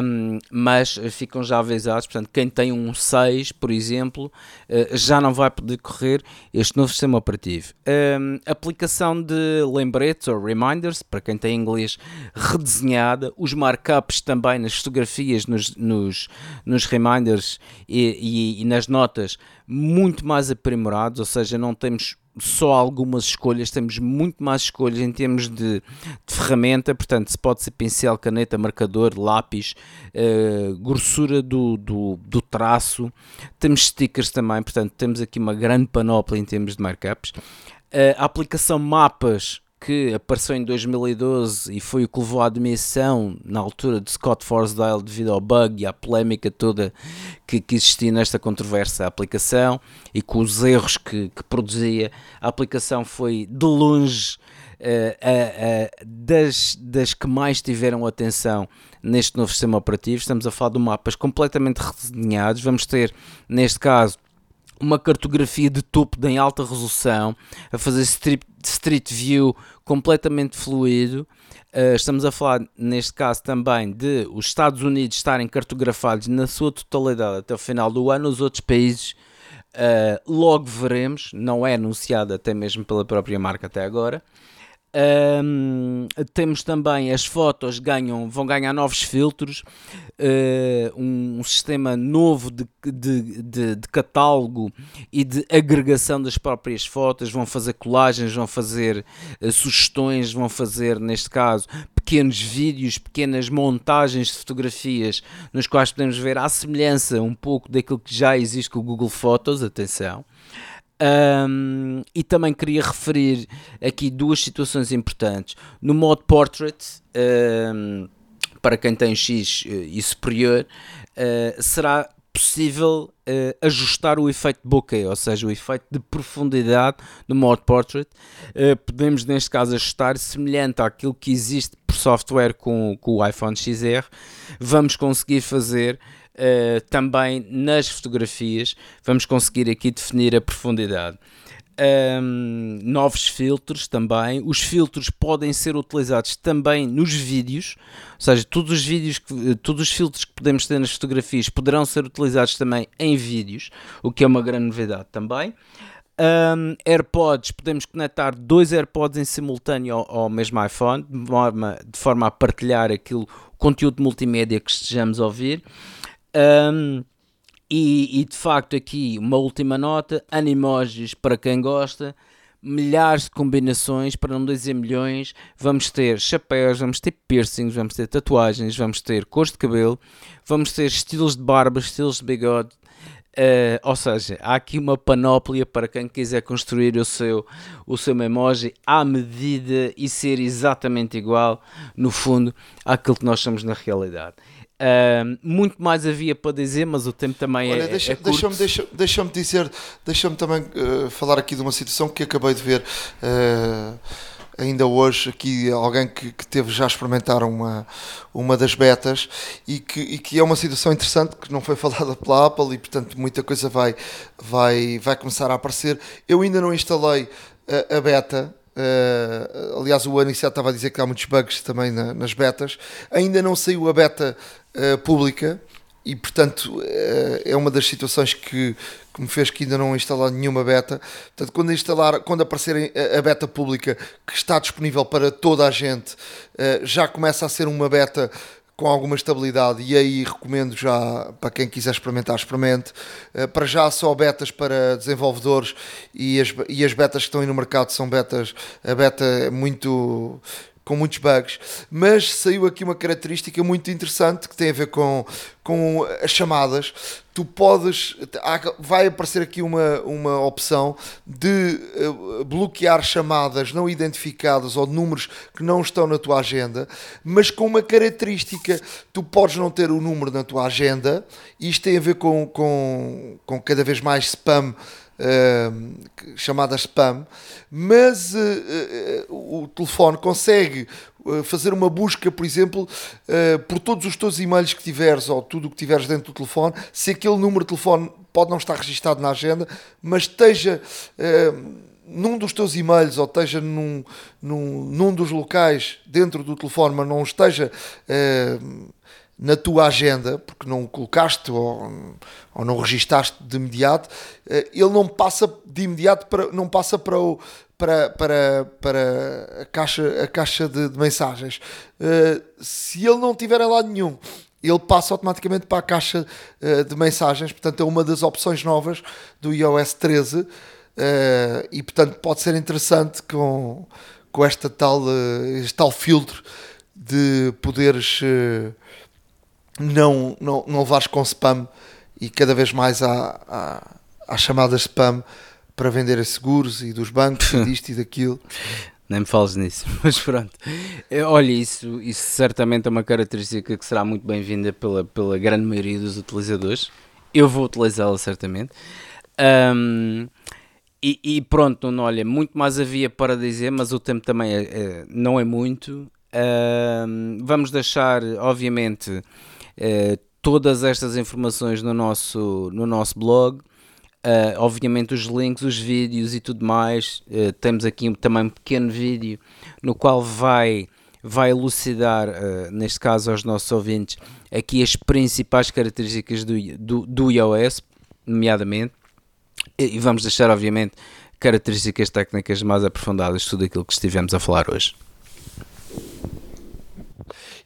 E: um, mas ficam já avisados, portanto, quem tem um 6, por exemplo, uh, já não vai poder correr este novo sistema operativo. Um, aplicação de lembretes ou reminders, para quem tem inglês redesenhada, os markups também nas fotografias, nos, nos, nos reminders e, e, e nas notas, muito mais aprimorados, ou seja, não temos só algumas escolhas, temos muito mais escolhas em termos de, de ferramenta, portanto, se pode ser pincel, caneta, marcador, lápis, uh, grossura do, do, do, traço, temos stickers também, portanto, temos aqui uma grande panóplia em termos de markups. Uh, a aplicação Mapas que apareceu em 2012 e foi o que levou à admissão na altura de Scott Forsdale devido ao bug e à polémica toda que, que existia nesta controversa aplicação e com os erros que, que produzia. A aplicação foi de longe uh, uh, uh, das, das que mais tiveram atenção neste novo sistema operativo. Estamos a falar de mapas completamente redesenhados. Vamos ter, neste caso, uma cartografia de topo em alta resolução, a fazer street, street view completamente fluido. Uh, estamos a falar, neste caso, também de os Estados Unidos estarem cartografados na sua totalidade até o final do ano, os outros países uh, logo veremos, não é anunciado até mesmo pela própria marca até agora. Um, temos também as fotos ganham, vão ganhar novos filtros, uh, um, um, sistema novo de, de, de, de, catálogo e de agregação das próprias fotos. Vão fazer colagens, vão fazer uh, sugestões, vão fazer, neste caso, pequenos vídeos, pequenas montagens de fotografias, nos quais podemos ver a semelhança um pouco daquilo que já existe com o Google Fotos. Atenção. Um, e também queria referir aqui duas situações importantes. No modo Portrait, um, para quem tem X uh, e superior, uh, será possível uh, ajustar o efeito bokeh, ou seja, o efeito de profundidade no modo Portrait. podemos, neste caso, ajustar semelhante àquilo que existe por software com, com o iPhone XR. Vamos conseguir fazer uh, também nas fotografias vamos conseguir aqui definir a profundidade. Um, novos filtros também. Os filtros podem ser utilizados também nos vídeos, ou seja, todos os vídeos, que, todos os filtros que podemos ter nas fotografias poderão ser utilizados também em vídeos, o que é uma grande novidade também. Um, AirPods, podemos conectar dois AirPods em simultâneo ao, ao mesmo iPhone, de forma, de forma a partilhar aquilo, o conteúdo multimédia que estejamos a ouvir. Um, e, e, de facto, aqui uma última nota: animojis para quem gosta, milhares de combinações, para não dizer milhões. Vamos ter chapéus, vamos ter piercings, vamos ter tatuagens, vamos ter cores de cabelo, vamos ter estilos de barba, estilos de bigode. Uh, ou seja, há aqui uma panóplia para quem quiser construir o seu, o seu emoji à medida e ser exatamente igual, no fundo, àquilo que nós somos na realidade. Uh, muito mais havia para dizer, mas o tempo também Olha,
B: é, deixa,
E: é Deixa-me
B: deixa, deixa dizer, deixa-me também uh, falar aqui de uma situação que acabei de ver uh, ainda hoje, aqui alguém que, que teve já a experimentar uma, uma das betas e que, e que é uma situação interessante que não foi (laughs) falada pela Apple e portanto muita coisa vai, vai, vai começar a aparecer. Eu ainda não instalei a, a beta, Uh, aliás, o Aniceto estava a dizer que há muitos bugs também na, nas betas. Ainda não saiu a beta uh, pública e, portanto, uh, é uma das situações que, que, me fez que ainda não instalar nenhuma beta. Portanto, quando, instalar, quando aparecer a, a beta pública que está disponível para toda a gente, já começa a ser uma beta com alguma estabilidade e aí recomendo já para quem quiser experimentar, experimente. Uh, para já só betas para desenvolvedores e as, e as betas que estão aí no mercado são betas, a beta é muito com muitos bugs, mas saiu aqui uma característica muito interessante que tem a ver com, com as chamadas. Tu podes, vai aparecer aqui uma, uma opção de eh, bloquear chamadas não identificadas ou números que não estão na tua agenda, mas com uma característica: tu podes não ter o número na tua agenda, isto tem a ver com, com, com cada vez mais spam uh, chamada spam, mas uh, uh, o telefone consegue fazer uma busca, por exemplo, por todos os teus e-mails que tiveres ou tudo o que tiveres dentro do telefone, se aquele número de telefone pode não estar registado na agenda, mas esteja num dos teus e-mails ou esteja num, num, num dos locais dentro do telefone, mas não esteja na tua agenda, porque não o colocaste ou, ou não registaste de imediato, eh, ele não passa de imediato para, não passa para, o, para, para, para a caixa, a caixa de, de mensagens. Uh, se ele não tiver em lado nenhum, ele passa automaticamente para a caixa uh, de mensagens, portanto é uma das opções novas do iOS 13 uh, e portanto pode ser interessante com, com esta tal, este tal filtro de poderes não, não, não levares com spam e cada vez mais há, há, há chamadas spam para vender a seguros e dos bancos e (laughs) disto e daquilo.
E: Nem me fales nisso, (laughs) mas pronto. Eh, olha, isso, isso certamente é uma característica que será muito bem-vinda pela, pela grande maioria dos utilizadores. Eu vou utilizá-la certamente. Um, e, e, pronto, não, olha, muito mais havia para dizer, mas o tempo também é, é, não é muito. Um, vamos deixar, obviamente, eh, todas estas informações no nosso, no nosso blog. Uh, obviamente os links, os vídeos e tudo mais. Uh, temos aqui também um pequeno vídeo no qual vai, vai elucidar, uh, neste caso aos nossos ouvintes, aqui as principais características do, do, do iOS, nomeadamente. E, vamos deixar, obviamente, características técnicas mais aprofundadas tudo aquilo que estivemos a falar hoje.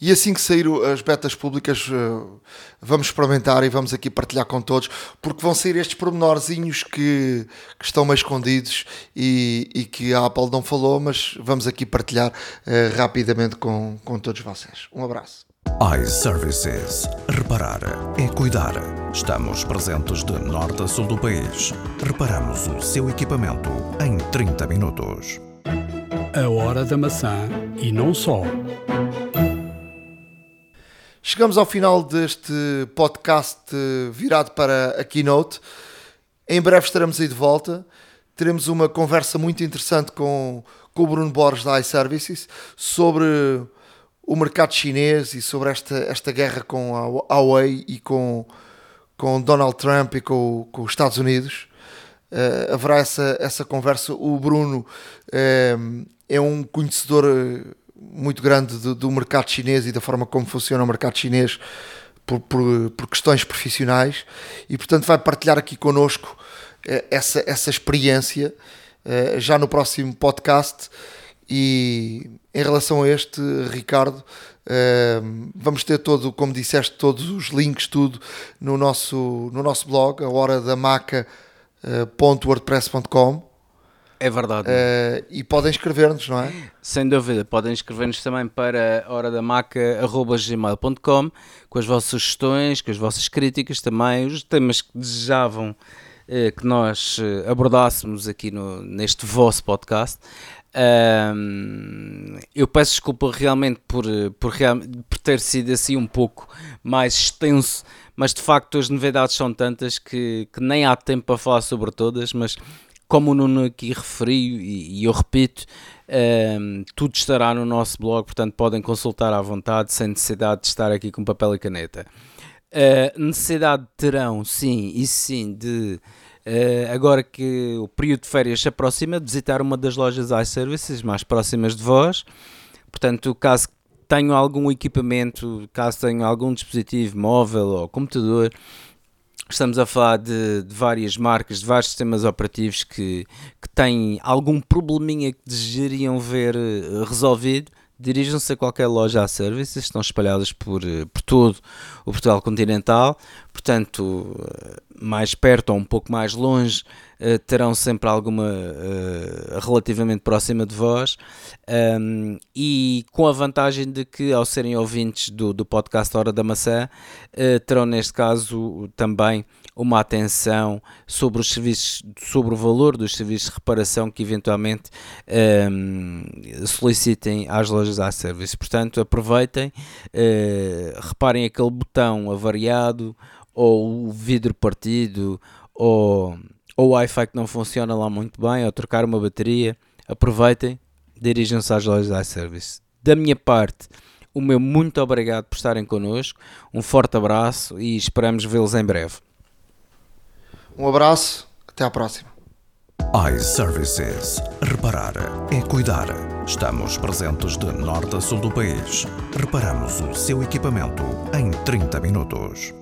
B: E assim que sair as betas públicas, eh, vamos experimentar e vamos aqui partilhar com todos, porque vão sair estes pormenorzinhos que, que estão meio escondidos e, e, que a Apple não falou, mas vamos aqui partilhar uh, rapidamente com, com todos vocês. Um abraço.
C: iServices. Reparar é cuidar. Estamos presentes de norte a sul do país. Reparamos o seu equipamento em 30 minutos.
A: A hora da maçã e não só.
B: Chegamos ao final deste podcast virado para a Keynote. Em breve estaremos aí de volta. Teremos uma conversa muito interessante com, com o Bruno Borges da iServices sobre o mercado chinês e sobre esta, esta guerra com a Huawei e com, com Donald Trump e com, com os Estados Unidos. Uh, haverá essa, essa conversa. O Bruno uh, é um conhecedor muito grande do, do, mercado chinês e da forma como funciona o mercado chinês por, por, por questões profissionais. E portanto vai partilhar aqui connosco eh, essa, essa experiência eh, já no próximo podcast. E em relação a este Ricardo eh, vamos ter todo, como disseste, todos os links, tudo no nosso, no nosso blog, a hora da maca.wordpress.com
E: é verdade.
B: Uh, e podem escrever-nos, não é?
E: Sem dúvida, podem escrever-nos também para horadamaca.gmail.com com as vossas sugestões, com as vossas críticas também, os temas que desejavam uh, que nós uh, abordássemos aqui no, neste vosso podcast. eu peço desculpa realmente por, por, por ter sido assim um pouco mais extenso, mas de facto as novidades são tantas que, que nem há tempo para falar sobre todas, mas como o Nuno aqui referiu, e, e eu repito, um, ehm, tudo estará no nosso blog, portanto podem consultar à vontade, sem necessidade de estar aqui com papel e caneta. Uh, necessidade terão, sim, e sim, de uh, agora que o período de férias se aproxima, de visitar uma das lojas iServices mais próximas de vós. Portanto, caso tenham algum equipamento, caso tenham algum dispositivo móvel ou computador Estamos a falar de, de, várias marcas, de vários sistemas operativos que, que têm algum probleminha que desejariam ver uh, resolvido. Dirijam-se a qualquer loja a serviços, estão espalhadas por, uh, por todo o Portugal continental, portanto, mais perto ou um pouco mais longe, terão sempre alguma relativamente próxima de vós. E com a vantagem de que, ao serem ouvintes do, do podcast Hora da Maçã, uh, terão neste caso também uma atenção sobre os serviços, sobre o valor dos serviços de reparação que eventualmente solicitem às lojas a serviço. Portanto, aproveitem, reparem aquele botão avariado ou o vidro partido ou ou o Wi-Fi que não funciona lá muito bem, ou trocar uma bateria, aproveitem, dirijam-se às lojas iService. Da minha parte, o meu muito obrigado por estarem connosco, um forte abraço e esperamos vê-los em breve.
B: Um abraço, até à próxima.
C: iServices. Reparar é cuidar. Estamos presentes de norte a sul do país. Reparamos o seu equipamento em 30 minutos.